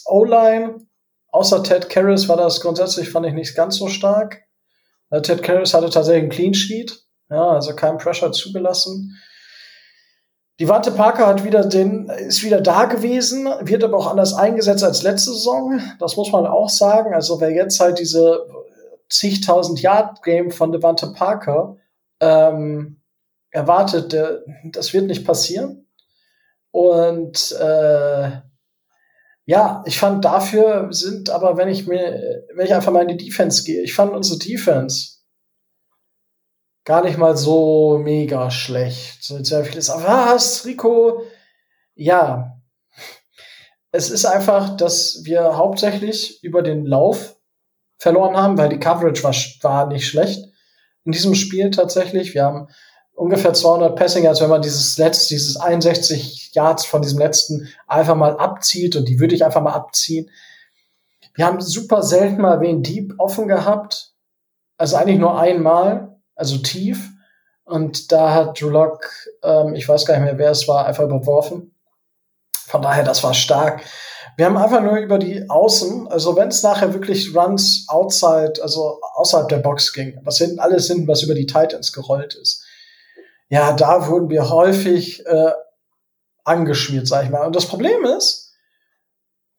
Speaker 1: O-Line, außer Ted Karras war das grundsätzlich, fand ich nicht ganz so stark. Äh, Ted Karras hatte tatsächlich einen Clean Sheet, ja, also kein Pressure zugelassen. Die Wante Parker hat wieder den, ist wieder da gewesen, wird aber auch anders eingesetzt als letzte Saison. Das muss man auch sagen. Also wer jetzt halt diese zigtausend Yard Game von Devante Parker ähm, erwartet, das wird nicht passieren. Und äh, ja, ich fand dafür sind aber, wenn ich mir, wenn ich einfach mal in die Defense gehe, ich fand unsere Defense gar nicht mal so mega schlecht. So sehr vieles, was, Rico? Ja. Es ist einfach, dass wir hauptsächlich über den Lauf verloren haben, weil die Coverage war, war nicht schlecht in diesem Spiel tatsächlich. Wir haben ungefähr 200 Passing Yards, wenn man dieses letzte, dieses 61 Yards von diesem letzten einfach mal abzieht und die würde ich einfach mal abziehen. Wir haben super selten mal wen Deep offen gehabt. Also eigentlich nur einmal, also tief. Und da hat Drew Lock, ähm, ich weiß gar nicht mehr, wer es war, einfach überworfen. Von daher, das war stark. Wir haben einfach nur über die Außen, also wenn es nachher wirklich Runs outside, also außerhalb der Box ging, was hinten alles hinten, was über die Titans gerollt ist. Ja, da wurden wir häufig äh, angeschmiert, sag ich mal. Und das Problem ist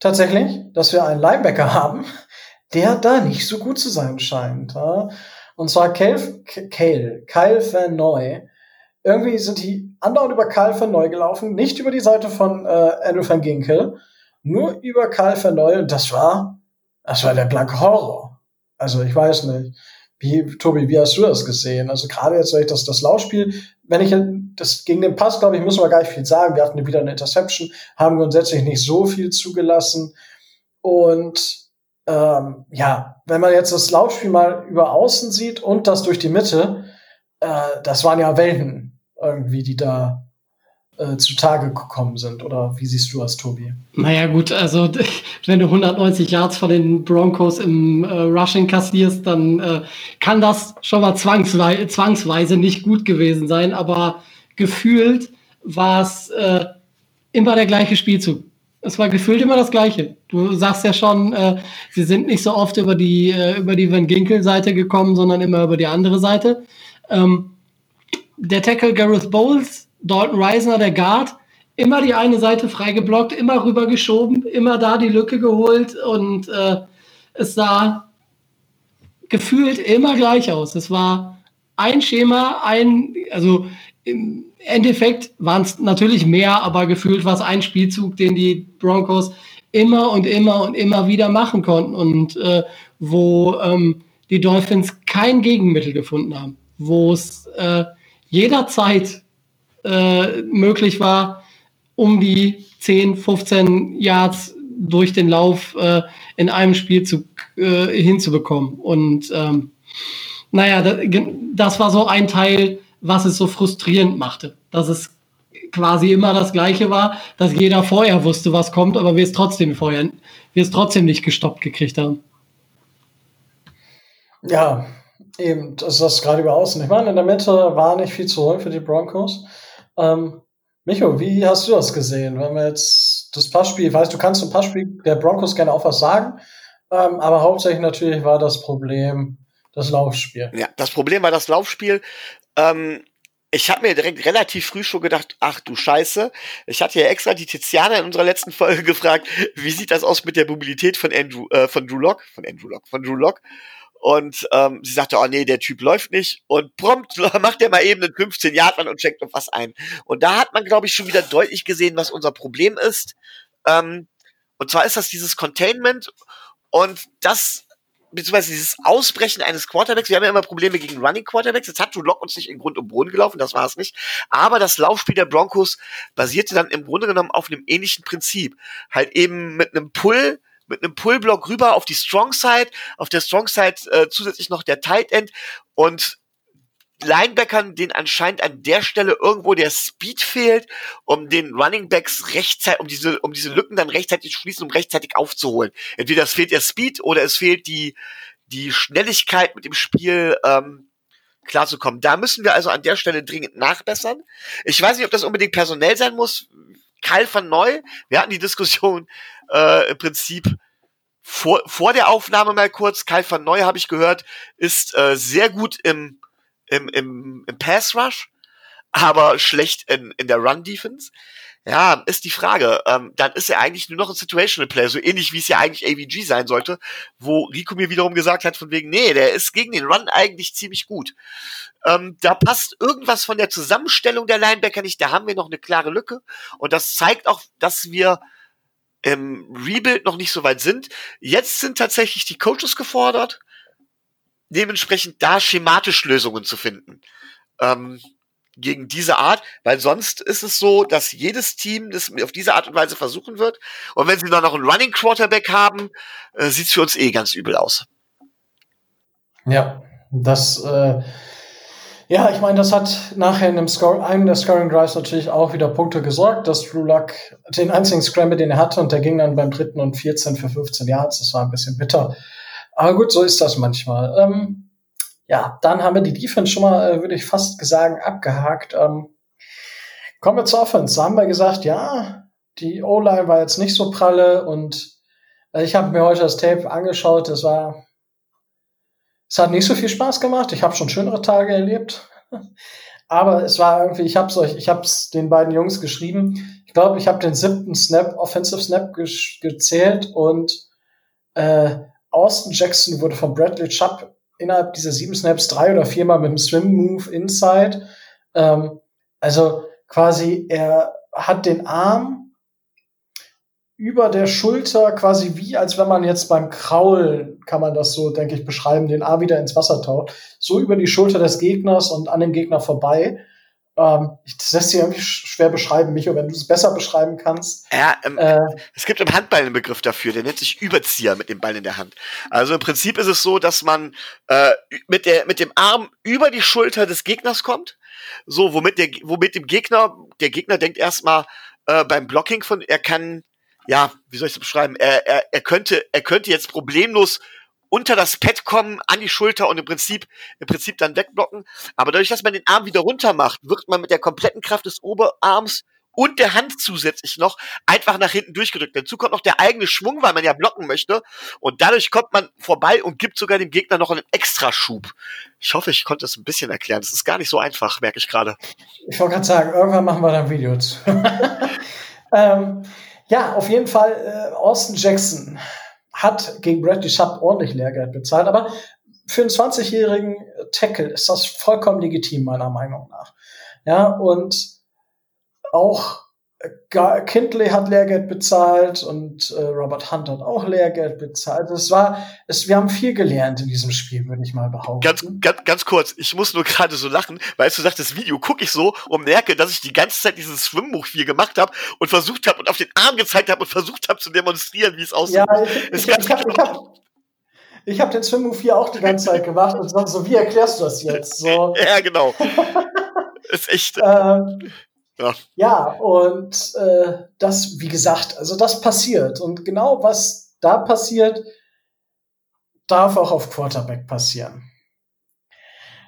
Speaker 1: tatsächlich, dass wir einen Linebacker haben, der da nicht so gut zu sein scheint. Ja? Und zwar Kale, Kale, Kyle Van Noy. Irgendwie sind die andauernd über Kyle Van Noy gelaufen, nicht über die Seite von äh, Andrew Van Ginkel nur über Karl Verneu und das war, das war der blanke Horror. Also ich weiß nicht. Wie, Tobi, wie hast du das gesehen? Also gerade jetzt, wenn ich das, das Laufspiel, wenn ich das gegen den Pass, glaube ich, müssen wir gar nicht viel sagen. Wir hatten wieder eine Interception, haben grundsätzlich nicht so viel zugelassen. Und ähm, ja, wenn man jetzt das Laufspiel mal über außen sieht und das durch die Mitte, äh, das waren ja Welten irgendwie, die da äh, zutage gekommen sind. Oder wie siehst du das, Tobi?
Speaker 2: Naja, gut, also wenn du 190 Yards von den Broncos im äh, Rushing kassierst, dann äh, kann das schon mal zwangsweise, zwangsweise nicht gut gewesen sein, aber gefühlt war es äh, immer der gleiche Spielzug. Es war gefühlt immer das Gleiche. Du sagst ja schon, äh, sie sind nicht so oft über die, äh, über die Van Ginkel-Seite gekommen, sondern immer über die andere Seite. Ähm, der Tackle Gareth Bowles Dalton Reisner, der Guard, immer die eine Seite freigeblockt, immer rübergeschoben, immer da die Lücke geholt und äh, es sah gefühlt immer gleich aus. Es war ein Schema, ein, also im Endeffekt waren es natürlich mehr, aber gefühlt war es ein Spielzug, den die Broncos immer und immer und immer wieder machen konnten und äh, wo ähm, die Dolphins kein Gegenmittel gefunden haben, wo es äh, jederzeit äh, möglich war, um die 10, 15 Yards durch den Lauf äh, in einem Spielzug äh, hinzubekommen. Und ähm, naja, das, das war so ein Teil, was es so frustrierend machte, dass es quasi immer das Gleiche war, dass jeder vorher wusste, was kommt, aber wir es trotzdem vorher, wir es trotzdem nicht gestoppt gekriegt haben.
Speaker 1: Ja, eben, das ist das gerade über außen. Ich meine, in der Mitte war nicht viel zu holen für die Broncos. Ähm, Micho, wie hast du das gesehen? Wenn wir jetzt das Passspiel, ich weiß, du kannst zum Passspiel der Broncos gerne auch was sagen, ähm, aber hauptsächlich natürlich war das Problem das Laufspiel.
Speaker 3: Ja, das Problem war das Laufspiel. Ähm, ich habe mir direkt relativ früh schon gedacht, ach du Scheiße. Ich hatte ja extra die Tiziana in unserer letzten Folge gefragt, wie sieht das aus mit der Mobilität von Andrew, äh, von Drew Lock, von Andrew Lock, von Drew Lock. Und ähm, sie sagte, oh nee, der Typ läuft nicht. Und prompt macht er mal eben einen 15 Yard und checkt auf was ein. Und da hat man, glaube ich, schon wieder deutlich gesehen, was unser Problem ist. Ähm, und zwar ist das dieses Containment und das beziehungsweise dieses Ausbrechen eines Quarterbacks. Wir haben ja immer Probleme gegen Running Quarterbacks. Jetzt hat Drew Lock uns nicht in Grund und Boden gelaufen, das war es nicht. Aber das Laufspiel der Broncos basierte dann im Grunde genommen auf einem ähnlichen Prinzip. Halt eben mit einem Pull, mit einem Pullblock rüber auf die Strong Side, auf der Strong Side äh, zusätzlich noch der Tight End und Linebackern, denen anscheinend an der Stelle irgendwo der Speed fehlt, um den Running Backs rechtzeitig, um diese, um diese Lücken dann rechtzeitig zu schließen, um rechtzeitig aufzuholen. Entweder es fehlt der Speed oder es fehlt die, die Schnelligkeit mit dem Spiel, ähm, klarzukommen. Da müssen wir also an der Stelle dringend nachbessern. Ich weiß nicht, ob das unbedingt personell sein muss. Kyle van Neu, wir hatten die Diskussion äh, im Prinzip vor, vor der Aufnahme mal kurz. Kyle van Neu, habe ich gehört, ist äh, sehr gut im, im, im, im Pass Rush, aber schlecht in, in der Run Defense. Ja, ist die Frage. Ähm, dann ist er eigentlich nur noch ein Situational Player, so ähnlich wie es ja eigentlich AVG sein sollte, wo Rico mir wiederum gesagt hat, von wegen, nee, der ist gegen den Run eigentlich ziemlich gut. Ähm, da passt irgendwas von der Zusammenstellung der Linebacker nicht, da haben wir noch eine klare Lücke. Und das zeigt auch, dass wir im Rebuild noch nicht so weit sind. Jetzt sind tatsächlich die Coaches gefordert, dementsprechend da schematisch Lösungen zu finden. Ähm, gegen diese Art, weil sonst ist es so, dass jedes Team das auf diese Art und Weise versuchen wird. Und wenn sie dann noch einen Running Quarterback haben, äh, sieht es für uns eh ganz übel aus.
Speaker 1: Ja, das, äh, Ja, ich meine, das hat nachher in einem, Score, einem der Scoring Drives natürlich auch wieder Punkte gesorgt, dass Drew Luck den einzigen Scramble, den er hatte, und der ging dann beim dritten und 14 für 15 Yards. Das war ein bisschen bitter. Aber gut, so ist das manchmal. Ähm, ja, dann haben wir die Defense schon mal, äh, würde ich fast sagen, abgehakt. Ähm, kommen wir zur Offense. Da haben wir gesagt, ja, die O-Line war jetzt nicht so pralle und äh, ich habe mir heute das Tape angeschaut. Es war es hat nicht so viel Spaß gemacht. Ich habe schon schönere Tage erlebt. Aber es war irgendwie, ich habe euch, ich habe es den beiden Jungs geschrieben. Ich glaube, ich habe den siebten Snap, Offensive Snap ge gezählt und äh, Austin Jackson wurde von Bradley Chubb innerhalb dieser sieben Snaps drei oder viermal mit einem Swim Move Inside. Ähm, also quasi, er hat den Arm über der Schulter quasi wie, als wenn man jetzt beim Kraulen, kann man das so, denke ich, beschreiben, den Arm wieder ins Wasser taucht, so über die Schulter des Gegners und an dem Gegner vorbei. Ähm, das lässt sich irgendwie schwer beschreiben, Micho, wenn du es besser beschreiben kannst.
Speaker 3: Ja, ähm, äh, es gibt im Handball einen Begriff dafür, der nennt sich Überzieher mit dem Ball in der Hand. Also im Prinzip ist es so, dass man äh, mit, der, mit dem Arm über die Schulter des Gegners kommt, so, womit, der, womit dem Gegner, der Gegner denkt erstmal äh, beim Blocking von, er kann ja, wie soll ich das beschreiben? Er, er, er könnte, er könnte jetzt problemlos unter das Pad kommen, an die Schulter und im Prinzip, im Prinzip dann wegblocken. Aber dadurch, dass man den Arm wieder runter macht, wird man mit der kompletten Kraft des Oberarms und der Hand zusätzlich noch einfach nach hinten durchgedrückt. Dazu kommt noch der eigene Schwung, weil man ja blocken möchte. Und dadurch kommt man vorbei und gibt sogar dem Gegner noch einen Extraschub. Ich hoffe, ich konnte es ein bisschen erklären. Das ist gar nicht so einfach, merke ich gerade.
Speaker 1: Ich wollte gerade sagen, irgendwann machen wir dann Videos. ähm, ja, auf jeden Fall, äh, Austin Jackson hat gegen Bradley Schupp ordentlich Lehrgeld bezahlt, aber für einen 20-jährigen Tackle ist das vollkommen legitim, meiner Meinung nach. Ja, und auch Kindley hat Lehrgeld bezahlt und äh, Robert Hunt hat auch Lehrgeld bezahlt. Es war, es, wir haben viel gelernt in diesem Spiel, würde ich mal behaupten.
Speaker 3: Ganz, ganz, ganz kurz, ich muss nur gerade so lachen, weil du sagst, das Video gucke ich so und merke, dass ich die ganze Zeit dieses Schwimmbuch hier gemacht habe und versucht habe und auf den Arm gezeigt habe und versucht habe zu demonstrieren, wie es aussieht. Ja,
Speaker 1: ich, ich, ich, hab, ich hab, ich habe den Swim-Move hier auch die ganze Zeit gemacht und so, wie erklärst du das jetzt? So.
Speaker 3: Ja, genau. ist echt. Ähm,
Speaker 1: ja, ja und äh, das, wie gesagt, also das passiert. Und genau was da passiert, darf auch auf Quarterback passieren.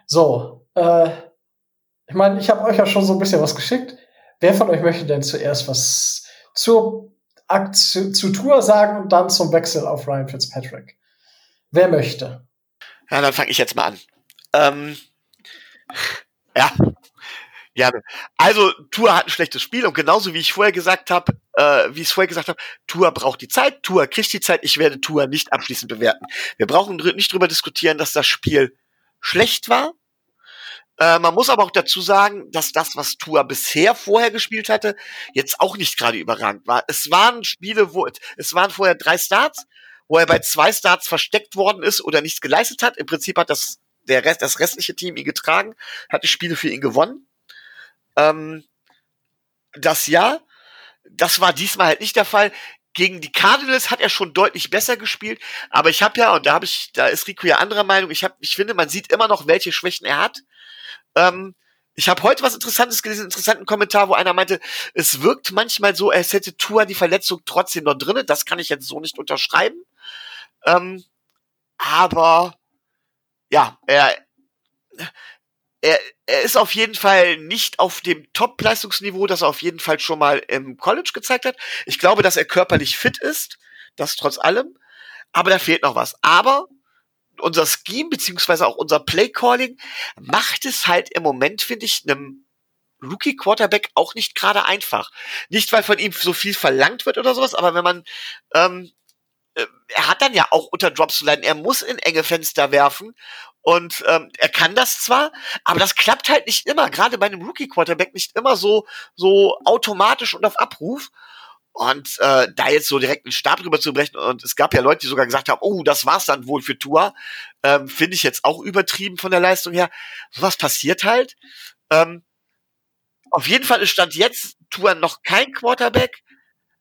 Speaker 1: So, äh, ich meine, ich habe euch ja schon so ein bisschen was geschickt. Wer von euch möchte denn zuerst was zur zu, zu Tour sagen und dann zum Wechsel auf Ryan Fitzpatrick? Wer möchte?
Speaker 3: Ja, dann fange ich jetzt mal an. Ähm, ja, Gerne. Also, Tour hat ein schlechtes Spiel und genauso wie ich vorher gesagt habe, äh, wie ich es vorher gesagt habe, Tour braucht die Zeit, Tour kriegt die Zeit, ich werde Tour nicht abschließend bewerten. Wir brauchen nicht drüber diskutieren, dass das Spiel schlecht war. Äh, man muss aber auch dazu sagen, dass das, was Tour bisher vorher gespielt hatte, jetzt auch nicht gerade überragend war. Es waren Spiele, wo es waren vorher drei Starts, wo er bei zwei Starts versteckt worden ist oder nichts geleistet hat. Im Prinzip hat das der Rest, das restliche Team ihn getragen, hat die Spiele für ihn gewonnen. Ähm, das ja, das war diesmal halt nicht der Fall. Gegen die Cardinals hat er schon deutlich besser gespielt, aber ich habe ja, und da habe ich, da ist Rico ja anderer Meinung, ich habe, ich finde, man sieht immer noch, welche Schwächen er hat. Ähm, ich habe heute was Interessantes gelesen, einen interessanten Kommentar, wo einer meinte, es wirkt manchmal so, als hätte Tua die Verletzung trotzdem noch drinne. Das kann ich jetzt so nicht unterschreiben. Ähm, aber ja, er, er, er ist auf jeden Fall nicht auf dem Top-Leistungsniveau, das er auf jeden Fall schon mal im College gezeigt hat. Ich glaube, dass er körperlich fit ist, das trotz allem. Aber da fehlt noch was. Aber unser Scheme, beziehungsweise auch unser Play-Calling, macht es halt im Moment, finde ich, einem Rookie-Quarterback auch nicht gerade einfach. Nicht, weil von ihm so viel verlangt wird oder sowas, aber wenn man ähm, äh, er hat dann ja auch unter Drops zu leiden. Er muss in enge Fenster werfen und ähm, er kann das zwar, aber das klappt halt nicht immer, gerade bei einem Rookie-Quarterback nicht immer so, so automatisch und auf Abruf. Und äh, da jetzt so direkt einen Stab drüber zu brechen, und es gab ja Leute, die sogar gesagt haben, oh, das war's dann wohl für Tua, ähm, finde ich jetzt auch übertrieben von der Leistung her. Was passiert halt. Ähm, auf jeden Fall ist Stand jetzt Tua noch kein Quarterback,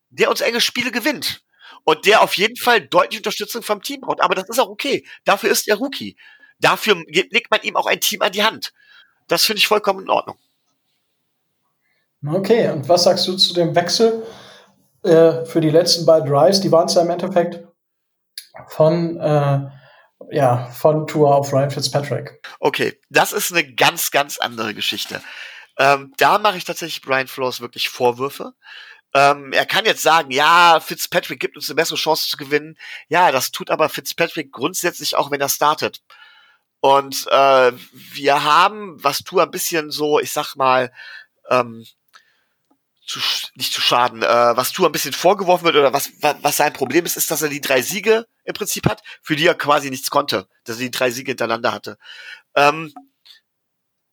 Speaker 3: der uns enge Spiele gewinnt. Und der auf jeden Fall deutlich Unterstützung vom Team braucht. Aber das ist auch okay. Dafür ist er Rookie. Dafür legt man ihm auch ein Team an die Hand. Das finde ich vollkommen in Ordnung.
Speaker 1: Okay, und was sagst du zu dem Wechsel äh, für die letzten beiden Drives? Die waren es ja im Endeffekt von, äh, ja, von Tour auf Ryan Fitzpatrick.
Speaker 3: Okay, das ist eine ganz, ganz andere Geschichte. Ähm, da mache ich tatsächlich Brian Flores wirklich Vorwürfe. Ähm, er kann jetzt sagen, ja, Fitzpatrick gibt uns eine bessere Chance zu gewinnen. Ja, das tut aber Fitzpatrick grundsätzlich auch, wenn er startet. Und äh, wir haben, was tu ein bisschen so, ich sag mal, ähm, zu, nicht zu schaden, äh, was tu ein bisschen vorgeworfen wird oder was, was, was sein Problem ist, ist, dass er die drei Siege im Prinzip hat, für die er quasi nichts konnte, dass er die drei Siege hintereinander hatte. Ähm,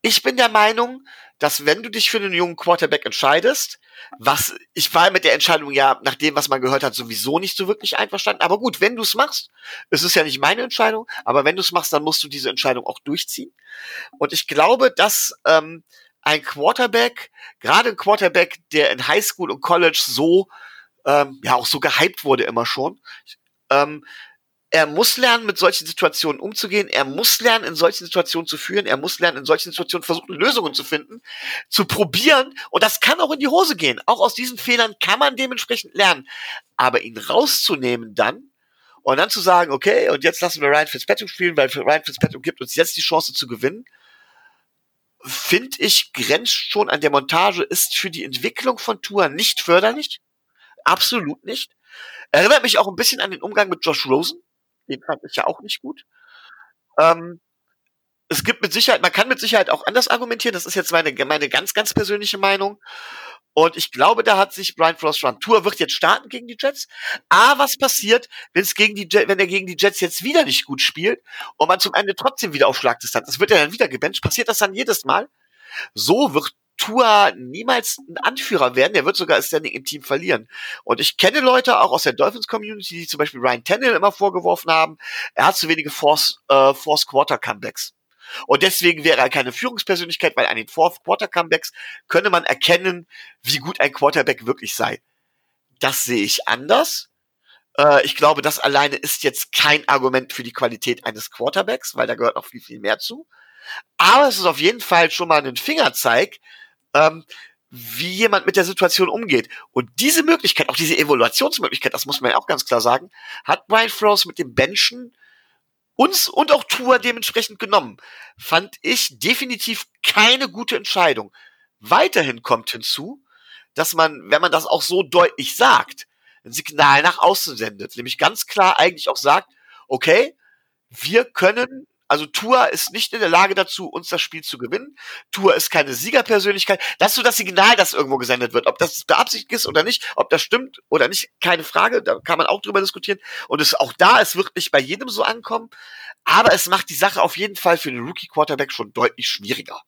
Speaker 3: ich bin der Meinung, dass wenn du dich für einen jungen Quarterback entscheidest, was ich war mit der Entscheidung ja nach dem, was man gehört hat, sowieso nicht so wirklich einverstanden. Aber gut, wenn du es machst, es ist ja nicht meine Entscheidung, aber wenn du es machst, dann musst du diese Entscheidung auch durchziehen. Und ich glaube, dass ähm, ein Quarterback, gerade ein Quarterback, der in Highschool und College so ähm, ja auch so gehypt wurde immer schon, ähm, er muss lernen, mit solchen Situationen umzugehen. Er muss lernen, in solchen Situationen zu führen. Er muss lernen, in solchen Situationen versuchen, Lösungen zu finden, zu probieren. Und das kann auch in die Hose gehen. Auch aus diesen Fehlern kann man dementsprechend lernen. Aber ihn rauszunehmen dann und dann zu sagen, okay, und jetzt lassen wir Ryan Fitzpatrick spielen, weil Ryan Fitzpatrick gibt uns jetzt die Chance zu gewinnen, finde ich, grenzt schon an der Montage, ist für die Entwicklung von Tour nicht förderlich. Absolut nicht. Erinnert mich auch ein bisschen an den Umgang mit Josh Rosen den fand ich ja auch nicht gut. Ähm, es gibt mit Sicherheit, man kann mit Sicherheit auch anders argumentieren. Das ist jetzt meine, meine ganz, ganz persönliche Meinung. Und ich glaube, da hat sich Brian Frost dran. Tour wird jetzt starten gegen die Jets. A, was passiert, wenn es gegen die Jets, wenn er gegen die Jets jetzt wieder nicht gut spielt und man zum Ende trotzdem wieder auf Schlagdistanz ist, wird er dann wieder gebencht? Passiert das dann jedes Mal? So wird Tua niemals ein Anführer werden. Der wird sogar Standing im Team verlieren. Und ich kenne Leute auch aus der Dolphins Community, die zum Beispiel Ryan Tannehill immer vorgeworfen haben, er hat zu wenige äh, Force Quarter Comebacks. Und deswegen wäre er keine Führungspersönlichkeit, weil an den Fourth Quarter Comebacks könne man erkennen, wie gut ein Quarterback wirklich sei. Das sehe ich anders. Äh, ich glaube, das alleine ist jetzt kein Argument für die Qualität eines Quarterbacks, weil da gehört noch viel, viel mehr zu. Aber es ist auf jeden Fall schon mal ein Fingerzeig, ähm, wie jemand mit der Situation umgeht. Und diese Möglichkeit, auch diese Evaluationsmöglichkeit, das muss man ja auch ganz klar sagen, hat Brian Flores mit dem Benchen uns und auch Tour dementsprechend genommen. Fand ich definitiv keine gute Entscheidung. Weiterhin kommt hinzu, dass man, wenn man das auch so deutlich sagt, ein Signal nach außen sendet, nämlich ganz klar eigentlich auch sagt, okay, wir können also Tour ist nicht in der Lage dazu, uns das Spiel zu gewinnen. Tour ist keine Siegerpersönlichkeit. Das ist so das Signal, das irgendwo gesendet wird. Ob das beabsichtigt ist oder nicht, ob das stimmt oder nicht, keine Frage. Da kann man auch drüber diskutieren. Und es auch da, es wird nicht bei jedem so ankommen. Aber es macht die Sache auf jeden Fall für den Rookie Quarterback schon deutlich schwieriger.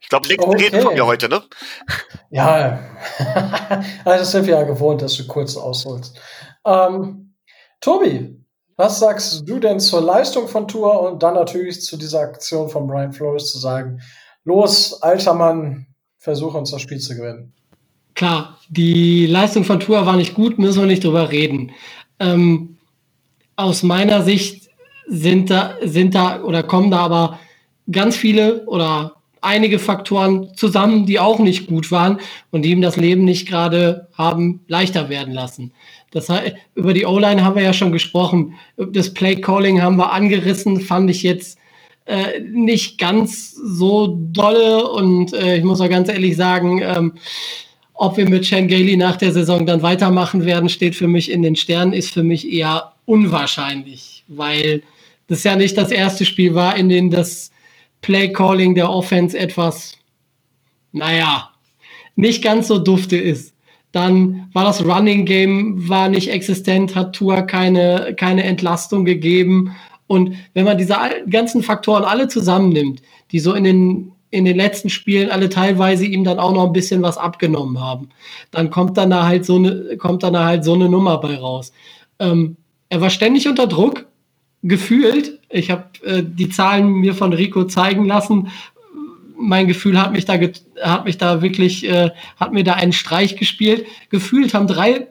Speaker 3: Ich glaube, links okay. reden von mir heute, ne?
Speaker 1: Ja, also das sind wir ja gewohnt, dass du kurz ausholst. Ähm, Tobi, was sagst du denn zur Leistung von Tour und dann natürlich zu dieser Aktion von Brian Flores zu sagen, los, alter Mann, versuche uns das Spiel zu gewinnen?
Speaker 2: Klar, die Leistung von Tour war nicht gut, müssen wir nicht drüber reden. Ähm, aus meiner Sicht sind da, sind da oder kommen da aber ganz viele oder einige Faktoren zusammen, die auch nicht gut waren und die ihm das Leben nicht gerade haben leichter werden lassen. Das heißt, über die O-Line haben wir ja schon gesprochen. Das Play-Calling haben wir angerissen, fand ich jetzt äh, nicht ganz so dolle. Und äh, ich muss auch ganz ehrlich sagen, ähm, ob wir mit Shane Gailey nach der Saison dann weitermachen werden, steht für mich in den Sternen, ist für mich eher unwahrscheinlich, weil das ja nicht das erste Spiel war, in dem das Play-Calling der Offense etwas, naja, nicht ganz so dufte ist. Dann war das Running Game war nicht existent, hat Tour keine, keine Entlastung gegeben. Und wenn man diese ganzen Faktoren alle zusammennimmt, die so in den, in den letzten Spielen alle teilweise ihm dann auch noch ein bisschen was abgenommen haben, dann kommt dann da halt so eine, kommt dann da halt so eine Nummer bei raus. Ähm, er war ständig unter Druck, gefühlt. Ich habe äh, die Zahlen mir von Rico zeigen lassen, mein Gefühl hat mich da, hat mich da wirklich, äh, hat mir da einen Streich gespielt. Gefühlt haben drei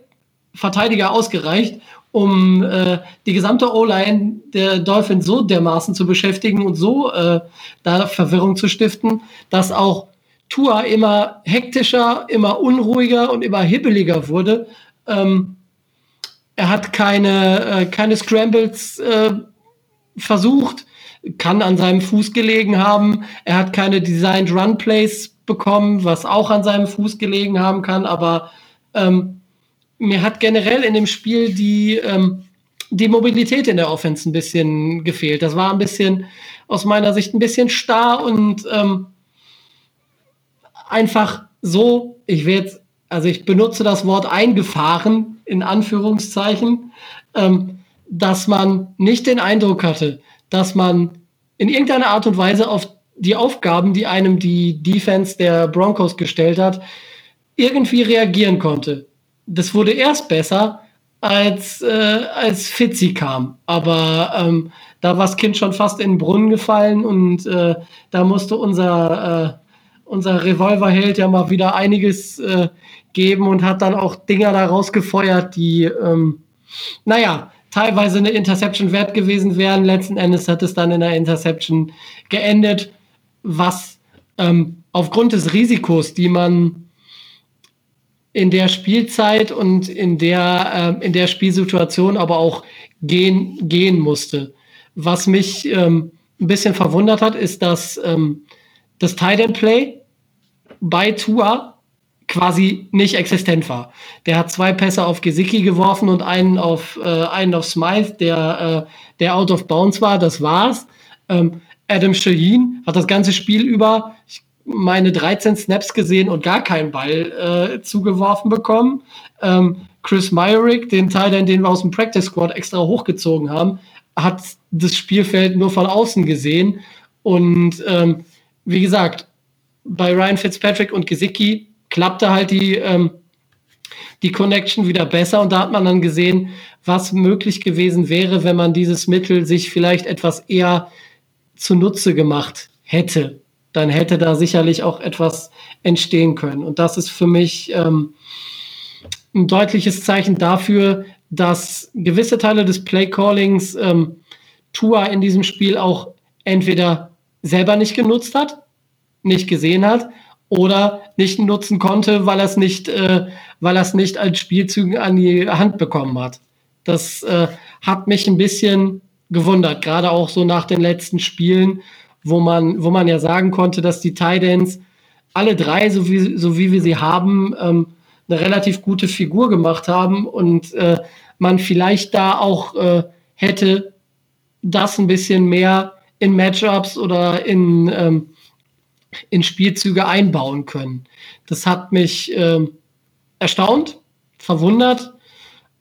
Speaker 2: Verteidiger ausgereicht, um äh, die gesamte O-Line der Dolphins so dermaßen zu beschäftigen und so äh, da Verwirrung zu stiften, dass auch Tua immer hektischer, immer unruhiger und immer hibbeliger wurde. Ähm, er hat keine, äh, keine Scrambles äh, versucht, kann an seinem Fuß gelegen haben. Er hat keine Designed Run Plays bekommen, was auch an seinem Fuß gelegen haben kann. Aber ähm, mir hat generell in dem Spiel die, ähm, die Mobilität in der Offense ein bisschen gefehlt. Das war ein bisschen, aus meiner Sicht, ein bisschen starr und ähm, einfach so, ich werde also ich benutze das Wort eingefahren in Anführungszeichen, ähm, dass man nicht den Eindruck hatte, dass man in irgendeiner Art und Weise auf die Aufgaben, die einem die Defense der Broncos gestellt hat, irgendwie reagieren konnte. Das wurde erst besser, als, äh, als Fitzi kam. Aber ähm, da war das Kind schon fast in den Brunnen gefallen und äh, da musste unser, äh, unser Revolverheld ja mal wieder einiges äh, geben und hat dann auch Dinger da rausgefeuert, die, ähm, naja, teilweise eine Interception wert gewesen wären. Letzten Endes hat es dann in der Interception geendet, was ähm, aufgrund des Risikos, die man in der Spielzeit und in der, äh, in der Spielsituation aber auch gehen, gehen musste. Was mich ähm, ein bisschen verwundert hat, ist, dass ähm, das Tight Play bei Tua quasi nicht existent war. Der hat zwei Pässe auf Gesicki geworfen und einen auf, äh, einen auf Smythe, der, äh, der out of bounds war. Das war's. Ähm, Adam Shaheen hat das ganze Spiel über, meine 13 Snaps gesehen und gar keinen Ball äh, zugeworfen bekommen. Ähm, Chris Myrick, den Teil, den wir aus dem Practice Squad extra hochgezogen haben, hat das Spielfeld nur von außen gesehen. Und ähm, wie gesagt, bei Ryan Fitzpatrick und Gesicki klappte halt die, ähm, die Connection wieder besser. Und da hat man dann gesehen, was möglich gewesen wäre, wenn man dieses Mittel sich vielleicht etwas eher zunutze gemacht hätte dann hätte da sicherlich auch etwas entstehen können. Und das ist für mich ähm, ein deutliches Zeichen dafür, dass gewisse Teile des Playcallings ähm, Tua in diesem Spiel auch entweder selber nicht genutzt hat, nicht gesehen hat oder nicht nutzen konnte, weil er es nicht, äh, weil er es nicht als Spielzüge an die Hand bekommen hat. Das äh, hat mich ein bisschen gewundert, gerade auch so nach den letzten Spielen, wo man, wo man ja sagen konnte, dass die Titans alle drei, so wie, so wie wir sie haben, ähm, eine relativ gute Figur gemacht haben und äh, man vielleicht da auch äh, hätte das ein bisschen mehr in Matchups oder in, ähm, in Spielzüge einbauen können. Das hat mich äh, erstaunt, verwundert,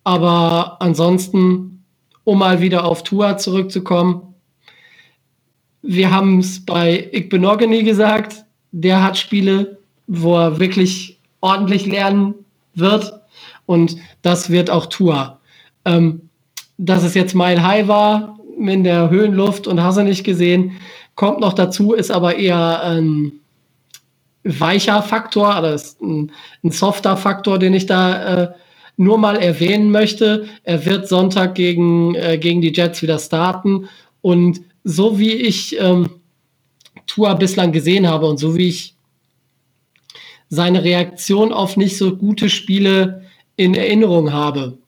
Speaker 2: aber ansonsten, um mal wieder auf Tua zurückzukommen, wir haben es bei Igbenogany gesagt, der hat Spiele, wo er wirklich ordentlich lernen wird. Und das wird auch Tua. Ähm, dass es jetzt Mile High war in der Höhenluft und hast du nicht gesehen, kommt noch dazu, ist aber eher ein weicher Faktor, ist ein, ein softer Faktor, den ich da äh, nur mal erwähnen möchte. Er wird Sonntag gegen, äh, gegen die Jets wieder starten und so wie ich ähm, Tua bislang gesehen habe und so wie ich seine Reaktion auf nicht so gute Spiele in Erinnerung habe,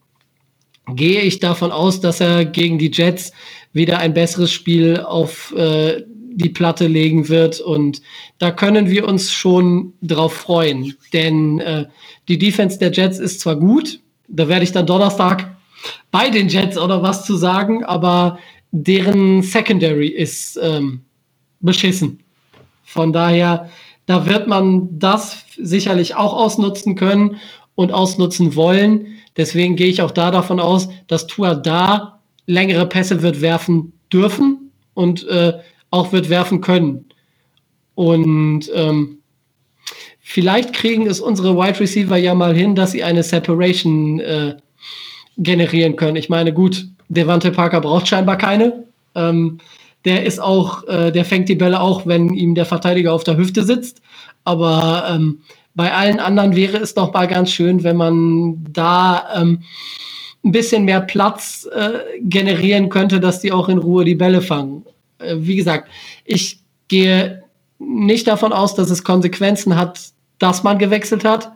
Speaker 2: gehe ich davon aus, dass er gegen die Jets wieder ein besseres Spiel auf äh, die Platte legen wird. Und da können wir uns schon drauf freuen. Denn äh, die Defense der Jets ist zwar gut, da werde ich dann Donnerstag bei den Jets oder was zu sagen, aber deren Secondary ist ähm, beschissen. Von daher, da wird man das sicherlich auch ausnutzen können und ausnutzen wollen. Deswegen gehe ich auch da davon aus, dass Tua da längere Pässe wird werfen dürfen und äh, auch wird werfen können. Und ähm, vielleicht kriegen es unsere Wide Receiver ja mal hin, dass sie eine Separation äh, generieren können. Ich meine, gut, Devante Parker braucht scheinbar keine. Ähm, der ist auch, äh, der fängt die Bälle auch, wenn ihm der Verteidiger auf der Hüfte sitzt. Aber ähm, bei allen anderen wäre es doch mal ganz schön, wenn man da ähm, ein bisschen mehr Platz äh, generieren könnte, dass die auch in Ruhe die Bälle fangen. Äh, wie gesagt, ich gehe nicht davon aus, dass es Konsequenzen hat, dass man gewechselt hat.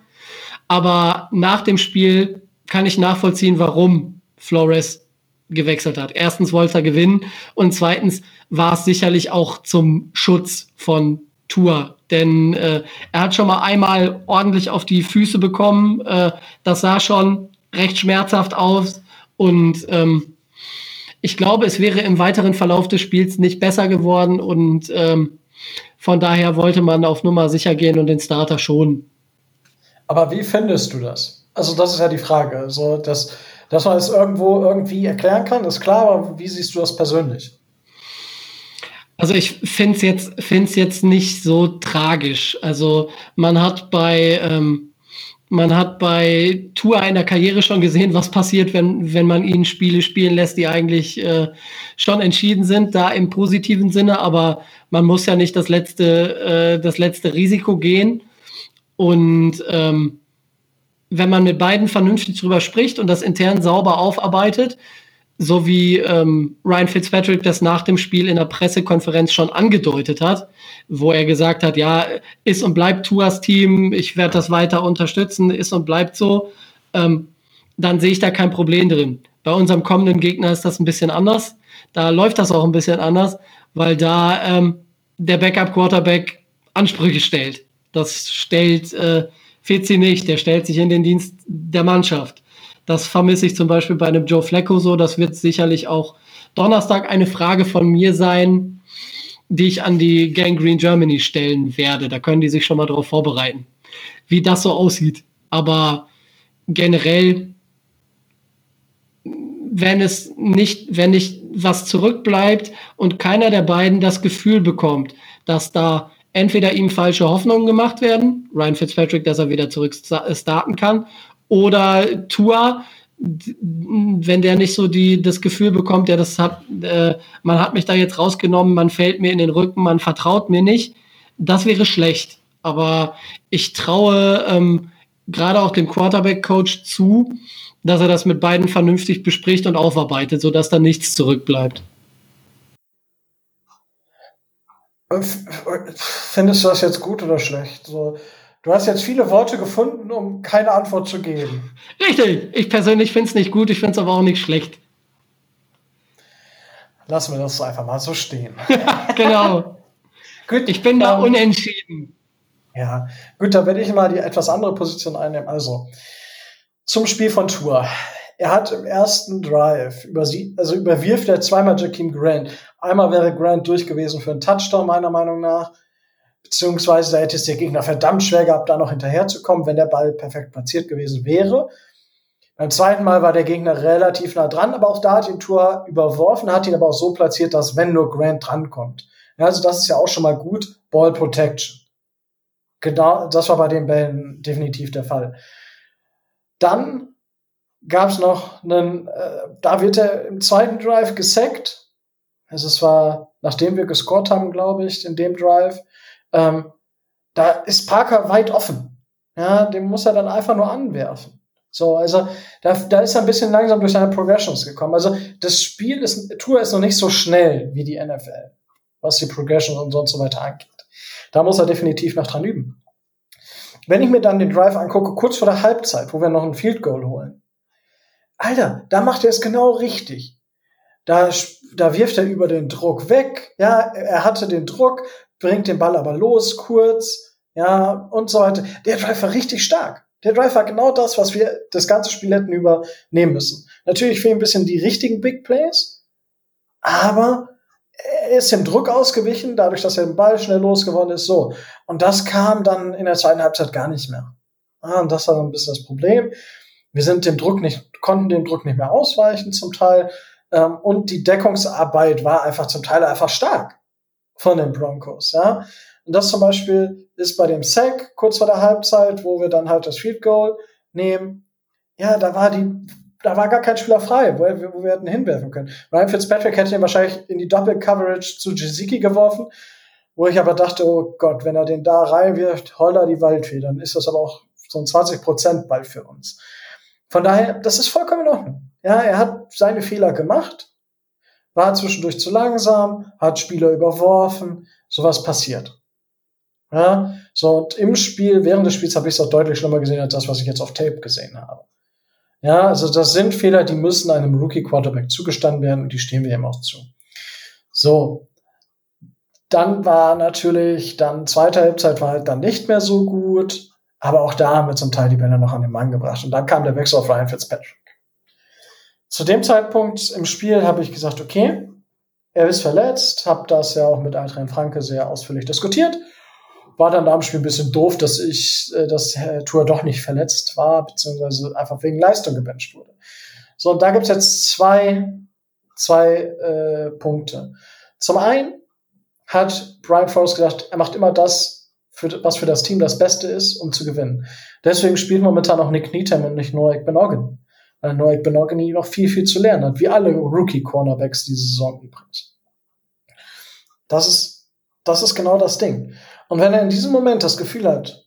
Speaker 2: Aber nach dem Spiel kann ich nachvollziehen, warum Flores gewechselt hat. Erstens wollte er gewinnen und zweitens war es sicherlich auch zum Schutz von Tour. Denn äh, er hat schon mal einmal ordentlich auf die Füße bekommen. Äh, das sah schon recht schmerzhaft aus. Und ähm, ich glaube, es wäre im weiteren Verlauf des Spiels nicht besser geworden. Und ähm, von daher wollte man auf Nummer sicher gehen und den Starter schonen.
Speaker 1: Aber wie findest du das? Also, das ist ja die Frage. So, dass, dass man es irgendwo irgendwie erklären kann, ist klar, aber wie siehst du das persönlich?
Speaker 2: Also ich finde es jetzt, find's jetzt nicht so tragisch. Also man hat bei, ähm, man hat bei Tour in der Karriere schon gesehen, was passiert, wenn, wenn man ihn Spiele spielen lässt, die eigentlich äh, schon entschieden sind, da im positiven Sinne, aber man muss ja nicht das letzte, äh, das letzte Risiko gehen. Und ähm, wenn man mit beiden vernünftig drüber spricht und das intern sauber aufarbeitet, so wie ähm, Ryan Fitzpatrick das nach dem Spiel in der Pressekonferenz schon angedeutet hat, wo er gesagt hat, ja, ist und bleibt Tuas Team, ich werde das weiter unterstützen, ist und bleibt so, ähm, dann sehe ich da kein Problem drin. Bei unserem kommenden Gegner ist das ein bisschen anders. Da läuft das auch ein bisschen anders, weil da ähm, der Backup-Quarterback Ansprüche stellt. Das stellt äh, Fitzi nicht, der stellt sich in den Dienst der Mannschaft. Das vermisse ich zum Beispiel bei einem Joe Flacco so. Das wird sicherlich auch Donnerstag eine Frage von mir sein, die ich an die Gang Green Germany stellen werde. Da können die sich schon mal darauf vorbereiten, wie das so aussieht. Aber generell, wenn es nicht, wenn nicht was zurückbleibt und keiner der beiden das Gefühl bekommt, dass da entweder ihm falsche Hoffnungen gemacht werden, Ryan Fitzpatrick, dass er wieder zurück starten kann, oder Tua, wenn der nicht so die, das Gefühl bekommt, ja, das hat, äh, man hat mich da jetzt rausgenommen, man fällt mir in den Rücken, man vertraut mir nicht, das wäre schlecht. Aber ich traue ähm, gerade auch dem Quarterback-Coach zu, dass er das mit beiden vernünftig bespricht und aufarbeitet, sodass da nichts zurückbleibt.
Speaker 1: Findest du das jetzt gut oder schlecht? So, Du hast jetzt viele Worte gefunden, um keine Antwort zu geben.
Speaker 2: Richtig. Ich persönlich finde es nicht gut, ich finde es aber auch nicht schlecht.
Speaker 1: Lassen wir das einfach mal so stehen.
Speaker 2: genau. gut, ich bin da um, unentschieden.
Speaker 1: Ja, gut, da werde ich mal die etwas andere Position einnehmen. Also, zum Spiel von Tour. Er hat im ersten Drive über sie, also überwirft er zweimal Jakeem Grant. Einmal wäre Grant durch gewesen für einen Touchdown, meiner Meinung nach. Beziehungsweise da hätte es der Gegner verdammt schwer gehabt, da noch hinterherzukommen, wenn der Ball perfekt platziert gewesen wäre. Beim zweiten Mal war der Gegner relativ nah dran, aber auch da hat ihn Tour überworfen, hat ihn aber auch so platziert, dass wenn nur Grant drankommt. Ja, also das ist ja auch schon mal gut. Ball Protection. Genau, das war bei den Bällen definitiv der Fall. Dann gab es noch einen, äh, da wird er im zweiten Drive gesackt. Also es war, nachdem wir gescored haben, glaube ich, in dem Drive. Ähm, da ist Parker weit offen. Ja, den muss er dann einfach nur anwerfen. So, also da, da ist er ein bisschen langsam durch seine Progressions gekommen. Also das Spiel ist, Tour ist noch nicht so schnell wie die NFL, was die Progression und so weiter angeht. Da muss er definitiv noch dran üben. Wenn ich mir dann den Drive angucke, kurz vor der Halbzeit, wo wir noch ein Field Goal holen, Alter, da macht er es genau richtig. Da, da wirft er über den Druck weg. Ja, er hatte den Druck, bringt den Ball aber los, kurz, ja, und so weiter. Der Drive war richtig stark. Der Drive war genau das, was wir das ganze Spiel hätten übernehmen müssen. Natürlich fehlen ein bisschen die richtigen Big Plays, aber er ist dem Druck ausgewichen, dadurch, dass er den Ball schnell losgeworden ist, so. Und das kam dann in der zweiten Halbzeit gar nicht mehr. Ah, und das war ein bisschen das Problem. Wir sind dem Druck nicht, konnten dem Druck nicht mehr ausweichen zum Teil. Ähm, und die Deckungsarbeit war einfach zum Teil einfach stark von den Broncos, ja. Und das zum Beispiel ist bei dem Sack kurz vor der Halbzeit, wo wir dann halt das Field Goal nehmen. Ja, da war die, da war gar kein Spieler frei, wo, wir, wo wir hätten hinwerfen können. Ryan Fitzpatrick hätte ihn wahrscheinlich in die Doppel Coverage zu Jiziki geworfen, wo ich aber dachte, oh Gott, wenn er den da reinwirft, holla die Waldfee, dann ist das aber auch so ein 20% Ball für uns. Von daher, das ist vollkommen in Ordnung. Ja, er hat seine Fehler gemacht, war zwischendurch zu langsam, hat Spieler überworfen, sowas passiert. Ja, so und im Spiel, während des Spiels habe ich es auch deutlich schlimmer gesehen als das, was ich jetzt auf Tape gesehen habe. Ja, also das sind Fehler, die müssen einem Rookie Quarterback zugestanden werden und die stehen wir ihm auch zu. So. Dann war natürlich, dann zweite Halbzeit war halt dann nicht mehr so gut, aber auch da haben wir zum Teil die Bälle noch an den Mann gebracht und dann kam der Wechsel auf Ryan Fitzpatrick. Zu dem Zeitpunkt im Spiel habe ich gesagt, okay, er ist verletzt, habe das ja auch mit Adrian Franke sehr ausführlich diskutiert war dann da im Spiel ein bisschen doof, dass ich, äh, dass Tour doch nicht verletzt war, beziehungsweise einfach wegen Leistung gebencht wurde. So, und da gibt's jetzt zwei, zwei äh, Punkte. Zum einen hat Brian Forrest gesagt, er macht immer das, für, was für das Team das Beste ist, um zu gewinnen. Deswegen spielt momentan auch Nick Needham und nicht Noah Benogan. Weil Noah Benogan noch viel, viel zu lernen hat, wie alle Rookie-Cornerbacks diese Saison übrigens. Das ist, das ist genau das Ding. Und wenn er in diesem Moment das Gefühl hat,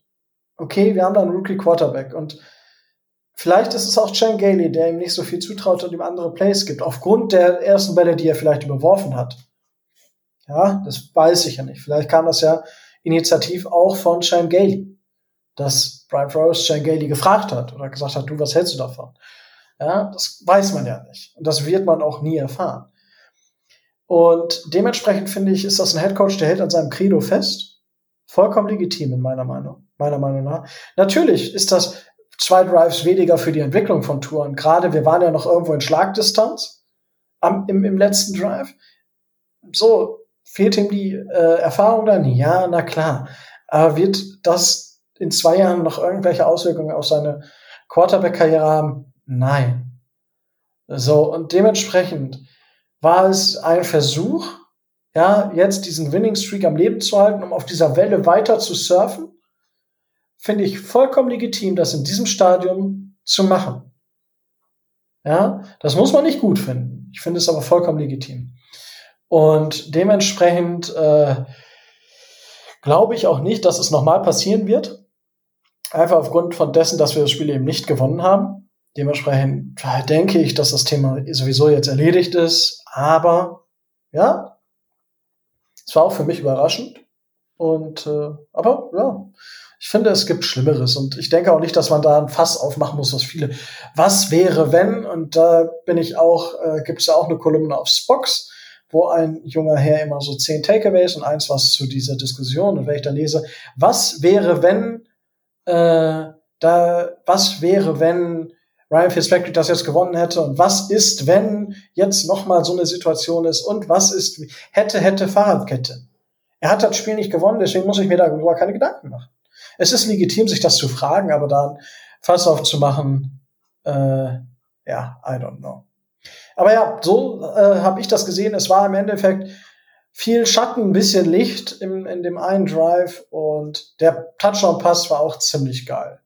Speaker 1: okay, wir haben da einen Rookie Quarterback und vielleicht ist es auch Chan Gailey, der ihm nicht so viel zutraut und ihm andere Plays gibt, aufgrund der ersten Bälle, die er vielleicht überworfen hat. Ja, das weiß ich ja nicht. Vielleicht kam das ja initiativ auch von Chan Gailey, dass Brian Flores Chan Gailey gefragt hat oder gesagt hat, du, was hältst du davon? Ja, das weiß man ja nicht. Und das wird man auch nie erfahren. Und dementsprechend finde ich, ist das ein Headcoach, der hält an seinem Credo fest Vollkommen legitim in meiner Meinung, meiner Meinung nach. Natürlich ist das zwei Drives weniger für die Entwicklung von Touren. Gerade wir waren ja noch irgendwo in Schlagdistanz am, im, im letzten Drive. So, fehlt ihm die äh, Erfahrung dann? Ja, na klar. Aber wird das in zwei Jahren noch irgendwelche Auswirkungen auf seine Quarterback-Karriere haben? Nein. So, und dementsprechend war es ein Versuch, ja, jetzt diesen Winning Streak am Leben zu halten, um auf dieser Welle weiter zu surfen, finde ich vollkommen legitim, das in diesem Stadium zu machen. Ja, das muss man nicht gut finden. Ich finde es aber vollkommen legitim. Und dementsprechend äh, glaube ich auch nicht, dass es nochmal passieren wird. Einfach aufgrund von dessen, dass wir das Spiel eben nicht gewonnen haben. Dementsprechend denke ich, dass das Thema sowieso jetzt erledigt ist. Aber ja, es war auch für mich überraschend. Und äh, aber ja, ich finde, es gibt Schlimmeres. Und ich denke auch nicht, dass man da ein Fass aufmachen muss, was viele. Was wäre, wenn? Und da bin ich auch, äh, gibt es ja auch eine Kolumne auf Spox, wo ein junger Herr immer so zehn Takeaways und eins was zu dieser Diskussion. Und wenn ich da lese, was wäre, wenn äh, da, was wäre, wenn Ryan Fitzpatrick das jetzt gewonnen hätte und was ist, wenn jetzt nochmal so eine Situation ist und was ist, hätte, hätte Fahrradkette. Er hat das Spiel nicht gewonnen, deswegen muss ich mir darüber keine Gedanken machen. Es ist legitim, sich das zu fragen, aber dann Fass aufzumachen, äh, ja, I don't know. Aber ja, so äh, habe ich das gesehen. Es war im Endeffekt viel Schatten, ein bisschen Licht im, in dem einen Drive und der Touchdown-Pass war auch ziemlich geil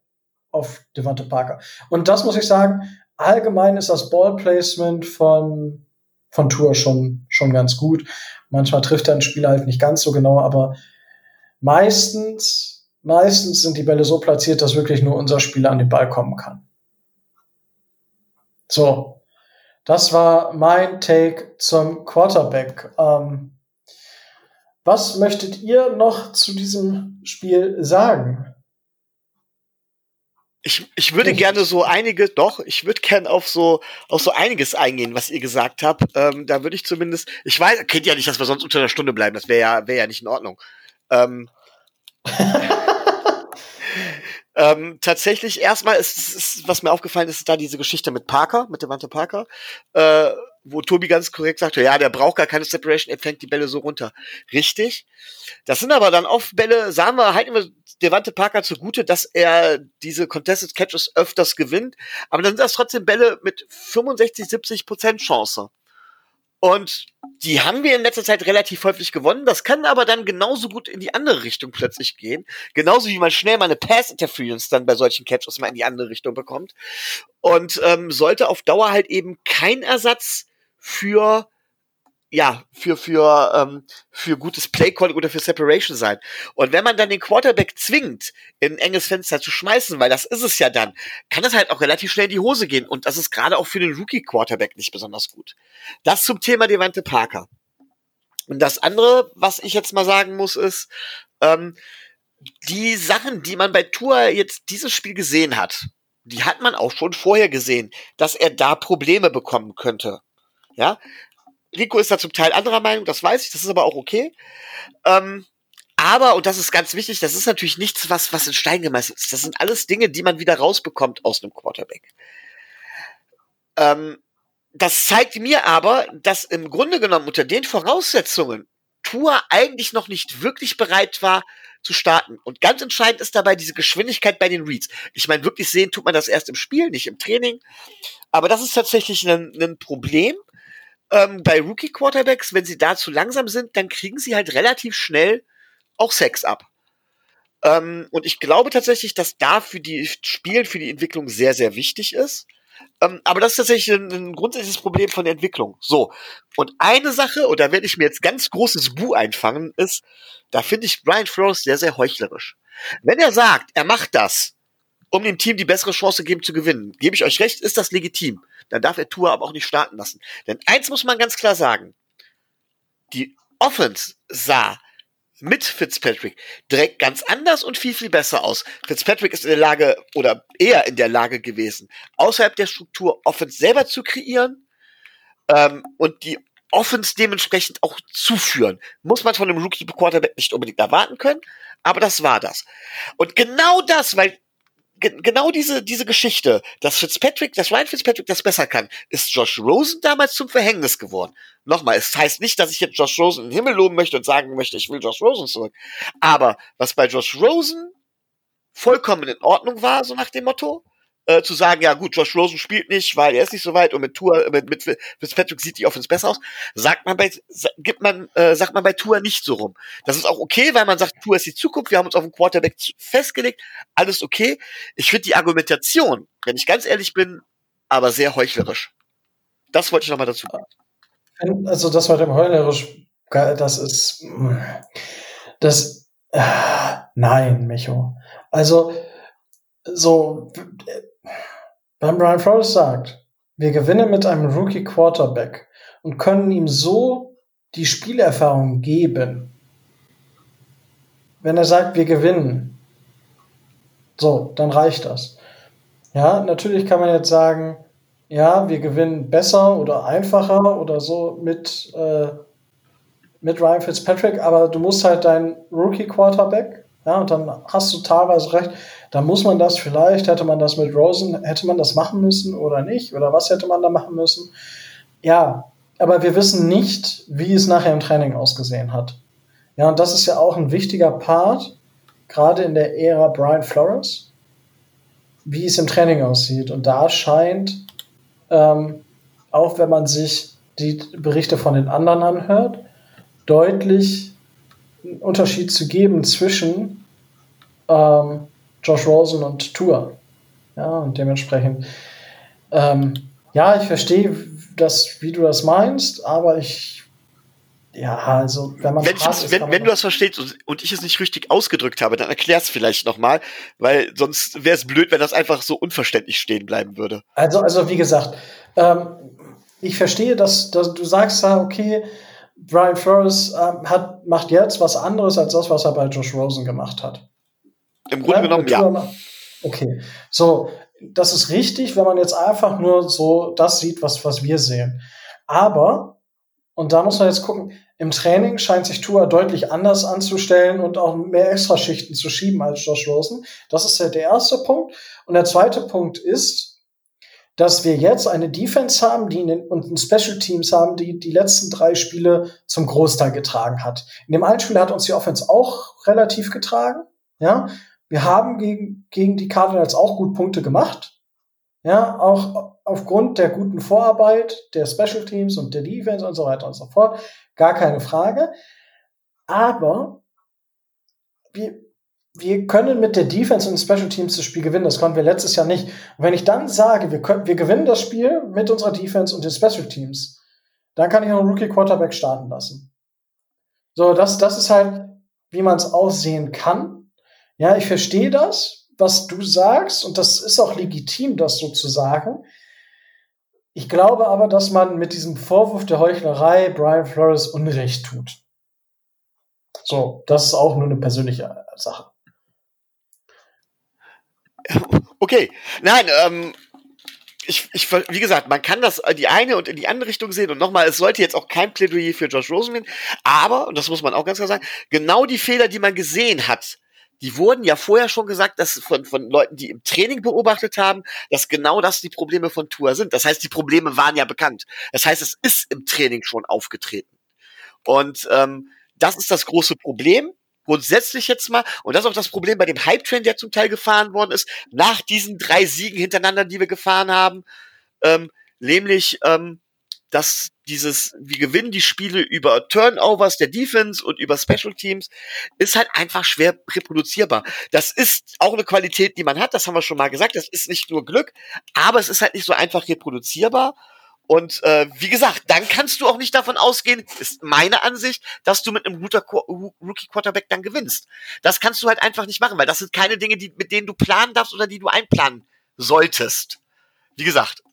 Speaker 1: auf Devante Parker. Und das muss ich sagen, allgemein ist das Ballplacement von, von Tour schon, schon ganz gut. Manchmal trifft er ein Spieler halt nicht ganz so genau, aber meistens, meistens sind die Bälle so platziert, dass wirklich nur unser Spieler an den Ball kommen kann. So. Das war mein Take zum Quarterback. Ähm, was möchtet ihr noch zu diesem Spiel sagen?
Speaker 3: Ich, ich würde gerne so einige, doch, ich würde gerne auf so auf so einiges eingehen, was ihr gesagt habt. Ähm, da würde ich zumindest, ich weiß, kennt ja nicht, dass wir sonst unter einer Stunde bleiben. Das wäre ja wäre ja nicht in Ordnung. Ähm, ähm, tatsächlich erstmal ist, ist, was mir aufgefallen ist, ist da diese Geschichte mit Parker, mit Devante Parker. Äh, wo Tobi ganz korrekt sagte, ja, der braucht gar keine Separation, er fängt die Bälle so runter. Richtig. Das sind aber dann oft Bälle, sagen wir, halten wir Devante Parker zugute, dass er diese Contested Catches öfters gewinnt, aber dann sind das trotzdem Bälle mit 65, 70 Prozent Chance. Und die haben wir in letzter Zeit relativ häufig gewonnen. Das kann aber dann genauso gut in die andere Richtung plötzlich gehen. Genauso wie man schnell mal eine Pass-Interference dann bei solchen Catches mal in die andere Richtung bekommt. Und ähm, sollte auf Dauer halt eben kein Ersatz für ja, für, für, ähm, für gutes Playcalling oder für Separation sein. Und wenn man dann den Quarterback zwingt, in ein enges Fenster zu schmeißen, weil das ist es ja dann, kann das halt auch relativ schnell in die Hose gehen. Und das ist gerade auch für den Rookie-Quarterback nicht besonders gut. Das zum Thema Devante Parker. Und das andere, was ich jetzt mal sagen muss, ist, ähm, die Sachen, die man bei Tour jetzt dieses Spiel gesehen hat, die hat man auch schon vorher gesehen, dass er da Probleme bekommen könnte. Ja, Rico ist da zum Teil anderer Meinung, das weiß ich, das ist aber auch okay. Ähm, aber, und das ist ganz wichtig, das ist natürlich nichts, was, was in Stein gemeißelt ist. Das sind alles Dinge, die man wieder rausbekommt aus einem Quarterback. Ähm, das zeigt mir aber, dass im Grunde genommen unter den Voraussetzungen Tour eigentlich noch nicht wirklich bereit war zu starten. Und ganz entscheidend ist dabei diese Geschwindigkeit bei den Reads. Ich meine, wirklich sehen tut man das erst im Spiel, nicht im Training. Aber das ist tatsächlich ein, ein Problem ähm, bei Rookie-Quarterbacks. Wenn sie da zu langsam sind, dann kriegen sie halt relativ schnell auch Sex ab. Ähm, und ich glaube tatsächlich, dass da für die Spielen, für die Entwicklung sehr, sehr wichtig ist. Ähm, aber das ist tatsächlich ein, ein, grundsätzliches Problem von der Entwicklung. So. Und eine Sache, und da werde ich mir jetzt ganz großes Bu einfangen, ist, da finde ich Brian Flores sehr, sehr heuchlerisch. Wenn er sagt, er macht das, um dem Team die bessere Chance geben zu gewinnen, gebe ich euch recht, ist das legitim. Dann darf er Tour aber auch nicht starten lassen. Denn eins muss man ganz klar sagen. Die Offense sah mit Fitzpatrick direkt ganz anders und viel, viel besser aus. Fitzpatrick ist in der Lage oder eher in der Lage gewesen, außerhalb der Struktur Offense selber zu kreieren ähm, und die Offense dementsprechend auch zuführen. Muss man von einem Rookie Quarterback nicht unbedingt erwarten können, aber das war das. Und genau das, weil genau diese, diese Geschichte, dass Fitzpatrick, dass Ryan Fitzpatrick das besser kann, ist Josh Rosen damals zum Verhängnis geworden. Nochmal, es heißt nicht, dass ich jetzt Josh Rosen in den Himmel loben möchte und sagen möchte, ich will Josh Rosen zurück. Aber was bei Josh Rosen vollkommen in Ordnung war, so nach dem Motto, äh, zu sagen, ja gut, Josh Rosen spielt nicht, weil er ist nicht so weit und mit Tour, mit, mit Fitzpatrick sieht die Offense besser aus, sagt man bei, gibt man, äh, sagt man bei Tour nicht so rum. Das ist auch okay, weil man sagt, Tour ist die Zukunft, wir haben uns auf den Quarterback festgelegt, alles okay. Ich finde die Argumentation, wenn ich ganz ehrlich bin, aber sehr heuchlerisch. Das wollte ich nochmal dazu.
Speaker 1: Also das mit dem heuchlerisch, das ist, das, äh, nein, Micho. Also, so, wenn Brian Flores sagt, wir gewinnen mit einem Rookie Quarterback und können ihm so die Spielerfahrung geben, wenn er sagt, wir gewinnen, so, dann reicht das. Ja, natürlich kann man jetzt sagen, ja, wir gewinnen besser oder einfacher oder so mit, äh, mit Ryan Fitzpatrick, aber du musst halt deinen Rookie Quarterback, ja, und dann hast du teilweise recht, da muss man das vielleicht, hätte man das mit Rosen, hätte man das machen müssen oder nicht? Oder was hätte man da machen müssen? Ja, aber wir wissen nicht, wie es nachher im Training ausgesehen hat. Ja, und das ist ja auch ein wichtiger Part, gerade in der Ära Brian Flores, wie es im Training aussieht. Und da scheint, ähm, auch wenn man sich die Berichte von den anderen anhört, deutlich einen Unterschied zu geben zwischen ähm, Josh Rosen und Tour. Ja, und dementsprechend, ähm, ja, ich verstehe das, wie du das meinst, aber ich, ja, also, wenn man.
Speaker 3: Wenn, ist, wenn, wenn du das verstehst und, und, ich es nicht richtig ausgedrückt habe, dann erklär es vielleicht nochmal, weil sonst wäre es blöd, wenn das einfach so unverständlich stehen bleiben würde.
Speaker 1: Also, also wie gesagt, ähm, ich verstehe, dass, dass du sagst, okay, Brian Flores ähm, hat, macht jetzt was anderes als das, was er bei Josh Rosen gemacht hat.
Speaker 3: Im Grunde ja, genommen, ja.
Speaker 1: Okay, so, das ist richtig, wenn man jetzt einfach nur so das sieht, was, was wir sehen. Aber, und da muss man jetzt gucken, im Training scheint sich Tua deutlich anders anzustellen und auch mehr Extraschichten zu schieben als Josh Rosen. Das ist ja der erste Punkt. Und der zweite Punkt ist, dass wir jetzt eine Defense haben, die den, und ein Special Teams haben, die die letzten drei Spiele zum Großteil getragen hat. In dem einen Spiel hat uns die Offense auch relativ getragen, ja. Wir haben gegen, gegen die Cardinals auch gut Punkte gemacht. Ja, auch aufgrund der guten Vorarbeit der Special Teams und der Defense und so weiter und so fort. Gar keine Frage. Aber wir, wir können mit der Defense und Special Teams das Spiel gewinnen. Das konnten wir letztes Jahr nicht. Und wenn ich dann sage, wir, können, wir gewinnen das Spiel mit unserer Defense und den Special Teams, dann kann ich noch einen Rookie Quarterback starten lassen. So, das, das ist halt, wie man es aussehen kann. Ja, ich verstehe das, was du sagst, und das ist auch legitim, das so zu sagen. Ich glaube aber, dass man mit diesem Vorwurf der Heuchlerei Brian Flores Unrecht tut. So, das ist auch nur eine persönliche Sache.
Speaker 3: Okay, nein, ähm, ich, ich, wie gesagt, man kann das in die eine und in die andere Richtung sehen. Und nochmal, es sollte jetzt auch kein Plädoyer für Josh Rosen gehen. Aber, und das muss man auch ganz klar sagen, genau die Fehler, die man gesehen hat, die wurden ja vorher schon gesagt, dass von, von Leuten, die im Training beobachtet haben, dass genau das die Probleme von Tour sind. Das heißt, die Probleme waren ja bekannt. Das heißt, es ist im Training schon aufgetreten. Und ähm, das ist das große Problem grundsätzlich jetzt mal, und das ist auch das Problem bei dem Hype-Train, der zum Teil gefahren worden ist, nach diesen drei Siegen hintereinander, die wir gefahren haben, ähm, nämlich, ähm, dass dieses, wir gewinnen die Spiele über Turnovers der Defense und über Special Teams, ist halt einfach schwer reproduzierbar. Das ist auch eine Qualität, die man hat, das haben wir schon mal gesagt, das ist nicht nur Glück, aber es ist halt nicht so einfach reproduzierbar und äh, wie gesagt, dann kannst du auch nicht davon ausgehen, ist meine Ansicht, dass du mit einem guter Rookie Quarterback dann gewinnst. Das kannst du halt einfach nicht machen, weil das sind keine Dinge, die, mit denen du planen darfst oder die du einplanen solltest. Wie gesagt,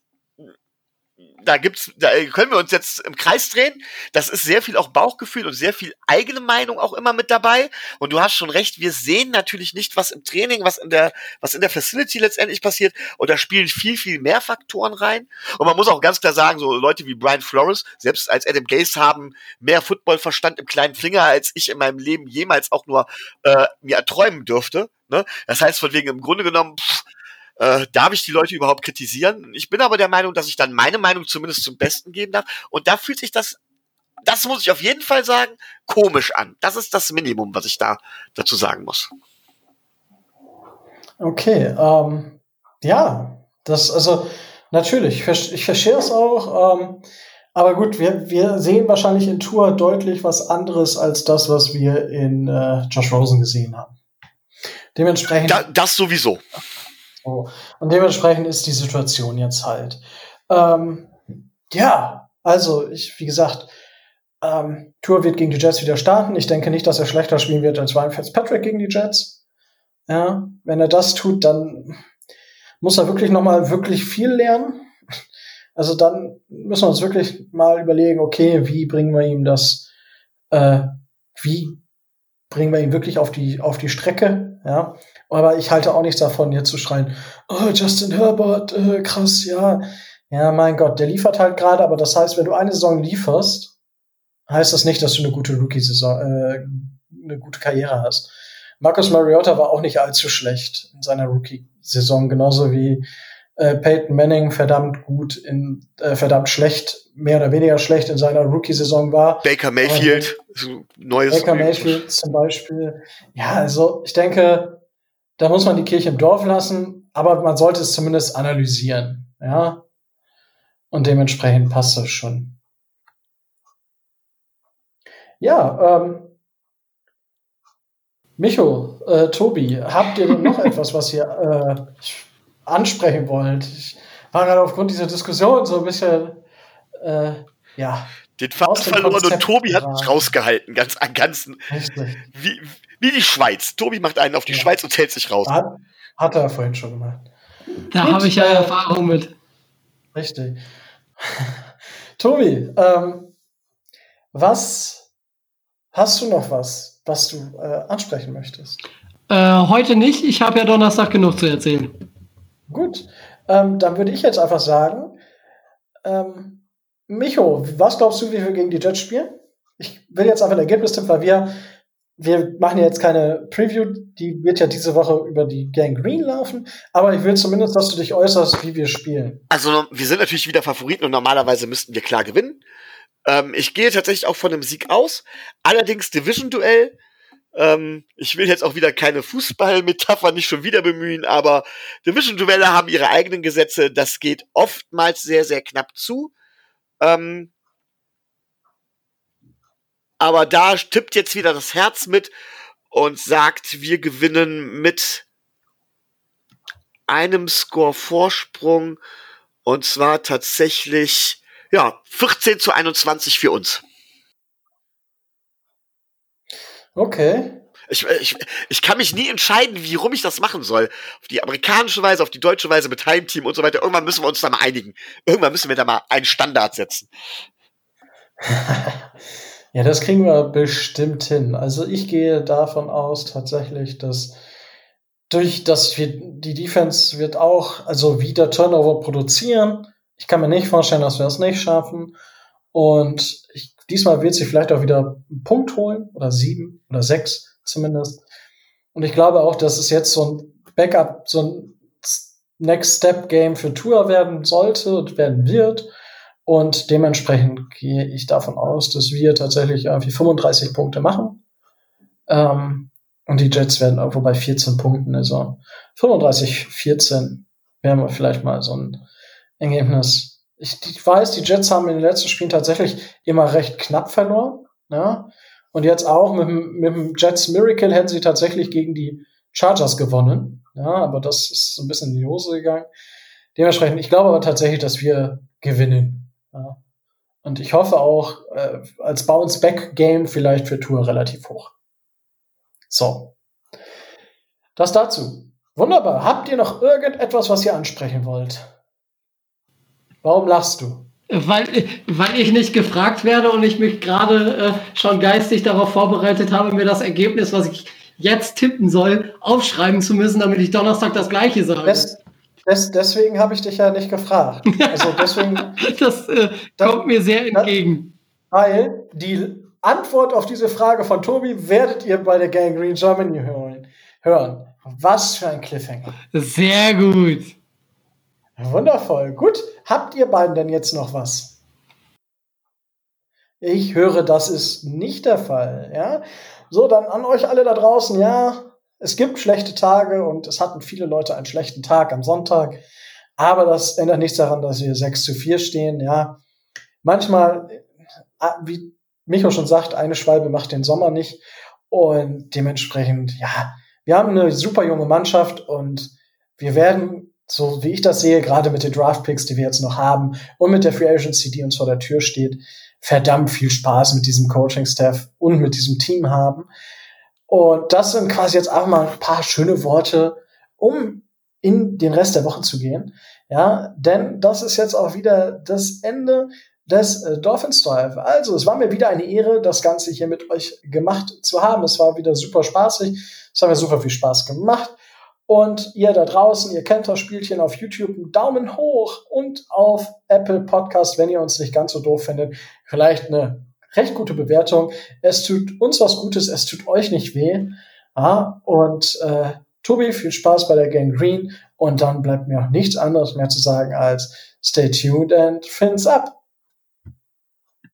Speaker 3: da gibt's, da können wir uns jetzt im Kreis drehen. Das ist sehr viel auch Bauchgefühl und sehr viel eigene Meinung auch immer mit dabei. Und du hast schon recht, wir sehen natürlich nicht, was im Training, was in der, was in der Facility letztendlich passiert. Und da spielen viel, viel mehr Faktoren rein. Und man muss auch ganz klar sagen, so Leute wie Brian Flores, selbst als Adam Gase haben mehr Footballverstand im kleinen Finger, als ich in meinem Leben jemals auch nur äh, mir erträumen dürfte. Ne? Das heißt, von wegen im Grunde genommen, pff, äh, darf ich die Leute überhaupt kritisieren? Ich bin aber der Meinung, dass ich dann meine Meinung zumindest zum Besten geben darf. Und da fühlt sich das, das muss ich auf jeden Fall sagen, komisch an. Das ist das Minimum, was ich da dazu sagen muss.
Speaker 1: Okay, ähm, ja, das, also natürlich, ich, verstehe es auch. Ähm, aber gut, wir, wir sehen wahrscheinlich in Tour deutlich was anderes als das, was wir in äh, Josh Rosen gesehen haben. Dementsprechend.
Speaker 3: Da, das sowieso.
Speaker 1: So. Und dementsprechend ist die Situation jetzt halt. Ähm, ja, also ich, wie gesagt, ähm, Tour wird gegen die Jets wieder starten. Ich denke nicht, dass er schlechter spielen wird als Ryan Fitzpatrick gegen die Jets. Ja, wenn er das tut, dann muss er wirklich noch mal wirklich viel lernen. Also dann müssen wir uns wirklich mal überlegen, okay, wie bringen wir ihm das, äh, wie bringen wir ihn wirklich auf die auf die Strecke, ja? Aber ich halte auch nichts davon, jetzt zu schreien, oh, Justin Herbert, äh, krass, ja. Ja, mein Gott, der liefert halt gerade, aber das heißt, wenn du eine Saison lieferst, heißt das nicht, dass du eine gute Rookie-Saison, äh, eine gute Karriere hast. Marcus Mariota war auch nicht allzu schlecht in seiner Rookie-Saison, genauso wie äh, Peyton Manning verdammt gut in äh, verdammt schlecht, mehr oder weniger schlecht in seiner Rookie-Saison war.
Speaker 3: Baker Mayfield,
Speaker 1: Aber, neues Baker Mayfield zum Beispiel. Ja, also ich denke, da muss man die Kirche im Dorf lassen, aber man sollte es zumindest analysieren, ja. Und dementsprechend passt das schon. Ja, ähm, Micho, äh, Tobi, habt ihr denn noch etwas, was ihr äh, ansprechen wollt? Ich war gerade aufgrund dieser Diskussion so ein bisschen, äh, ja.
Speaker 3: Den Faden verloren und Tobi hat mich rausgehalten, ganz, ganz, wie, wie die Schweiz. Tobi macht einen auf die ja. Schweiz und hält sich raus.
Speaker 1: Hat, hat er vorhin schon gemacht.
Speaker 2: Da habe ich ja äh, Erfahrung mit.
Speaker 1: Richtig. Tobi, ähm, was hast du noch was, was du äh, ansprechen möchtest?
Speaker 2: Äh, heute nicht. Ich habe ja Donnerstag genug zu erzählen.
Speaker 1: Gut, ähm, dann würde ich jetzt einfach sagen, ähm, Micho, was glaubst du, wie wir gegen die Jets spielen? Ich will jetzt einfach ein Ergebnis tippen, weil wir wir machen ja jetzt keine Preview, die wird ja diese Woche über die Gang Green laufen, aber ich will zumindest, dass du dich äußerst, wie wir spielen.
Speaker 3: Also wir sind natürlich wieder Favoriten und normalerweise müssten wir klar gewinnen. Ähm, ich gehe tatsächlich auch von einem Sieg aus. Allerdings Division-Duell. Ähm, ich will jetzt auch wieder keine Fußball-Metapher nicht schon wieder bemühen, aber Division-Duelle haben ihre eigenen Gesetze. Das geht oftmals sehr, sehr knapp zu. Ähm, aber da tippt jetzt wieder das Herz mit und sagt, wir gewinnen mit einem Score Vorsprung und zwar tatsächlich Ja, 14 zu 21 für uns.
Speaker 1: Okay.
Speaker 3: Ich, ich, ich kann mich nie entscheiden, wie rum ich das machen soll. Auf die amerikanische Weise, auf die deutsche Weise mit Heimteam und so weiter. Irgendwann müssen wir uns da mal einigen. Irgendwann müssen wir da mal einen Standard setzen.
Speaker 1: ja, das kriegen wir bestimmt hin. Also ich gehe davon aus tatsächlich, dass durch das wir, die Defense wird auch, also wieder Turnover produzieren. Ich kann mir nicht vorstellen, dass wir das nicht schaffen. Und ich, diesmal wird sie vielleicht auch wieder einen Punkt holen oder sieben oder sechs zumindest. Und ich glaube auch, dass es jetzt so ein Backup, so ein Next Step Game für Tour werden sollte und werden wird. Und dementsprechend gehe ich davon aus, dass wir tatsächlich irgendwie 35 Punkte machen. Ähm, und die Jets werden irgendwo bei 14 Punkten, also 35, 14 wären wir vielleicht mal so ein Ergebnis. Ich, ich weiß, die Jets haben in den letzten Spielen tatsächlich immer recht knapp verloren. Ja? Und jetzt auch mit, mit dem Jets Miracle hätten sie tatsächlich gegen die Chargers gewonnen. Ja, aber das ist so ein bisschen in die Hose gegangen. Dementsprechend, ich glaube aber tatsächlich, dass wir gewinnen. Ja. Und ich hoffe auch äh, als Bounce-Back-Game vielleicht für Tour relativ hoch. So. Das dazu. Wunderbar. Habt ihr noch irgendetwas, was ihr ansprechen wollt? Warum lachst du?
Speaker 2: Weil, weil ich nicht gefragt werde und ich mich gerade äh, schon geistig darauf vorbereitet habe, mir das Ergebnis, was ich jetzt tippen soll, aufschreiben zu müssen, damit ich Donnerstag das gleiche sage.
Speaker 1: Das, das, deswegen habe ich dich ja nicht gefragt. Also deswegen,
Speaker 2: das äh, kommt mir sehr entgegen.
Speaker 1: Weil die Antwort auf diese Frage von Tobi werdet ihr bei der Gang Green Germany hören. hören. Was für ein Cliffhanger.
Speaker 2: Sehr gut.
Speaker 1: Wundervoll. Gut. Habt ihr beiden denn jetzt noch was? Ich höre, das ist nicht der Fall. Ja. So, dann an euch alle da draußen. Ja, es gibt schlechte Tage und es hatten viele Leute einen schlechten Tag am Sonntag. Aber das ändert nichts daran, dass wir 6 zu 4 stehen. Ja, manchmal, äh, wie Micho schon sagt, eine Schwalbe macht den Sommer nicht. Und dementsprechend, ja, wir haben eine super junge Mannschaft und wir werden so wie ich das sehe, gerade mit den Draftpicks, die wir jetzt noch haben und mit der Free Agency, die uns vor der Tür steht, verdammt viel Spaß mit diesem Coaching-Staff und mit diesem Team haben. Und das sind quasi jetzt auch mal ein paar schöne Worte, um in den Rest der Woche zu gehen. Ja, denn das ist jetzt auch wieder das Ende des äh, Dolphins Drive. Also, es war mir wieder eine Ehre, das Ganze hier mit euch gemacht zu haben. Es war wieder super spaßig. Es hat mir super viel Spaß gemacht. Und ihr da draußen, ihr kennt das Spielchen auf YouTube, einen Daumen hoch und auf Apple Podcast, wenn ihr uns nicht ganz so doof findet, vielleicht eine recht gute Bewertung. Es tut uns was Gutes, es tut euch nicht weh. Ja, und äh, Tobi, viel Spaß bei der Gang Green. Und dann bleibt mir auch nichts anderes mehr zu sagen als stay tuned and fins up.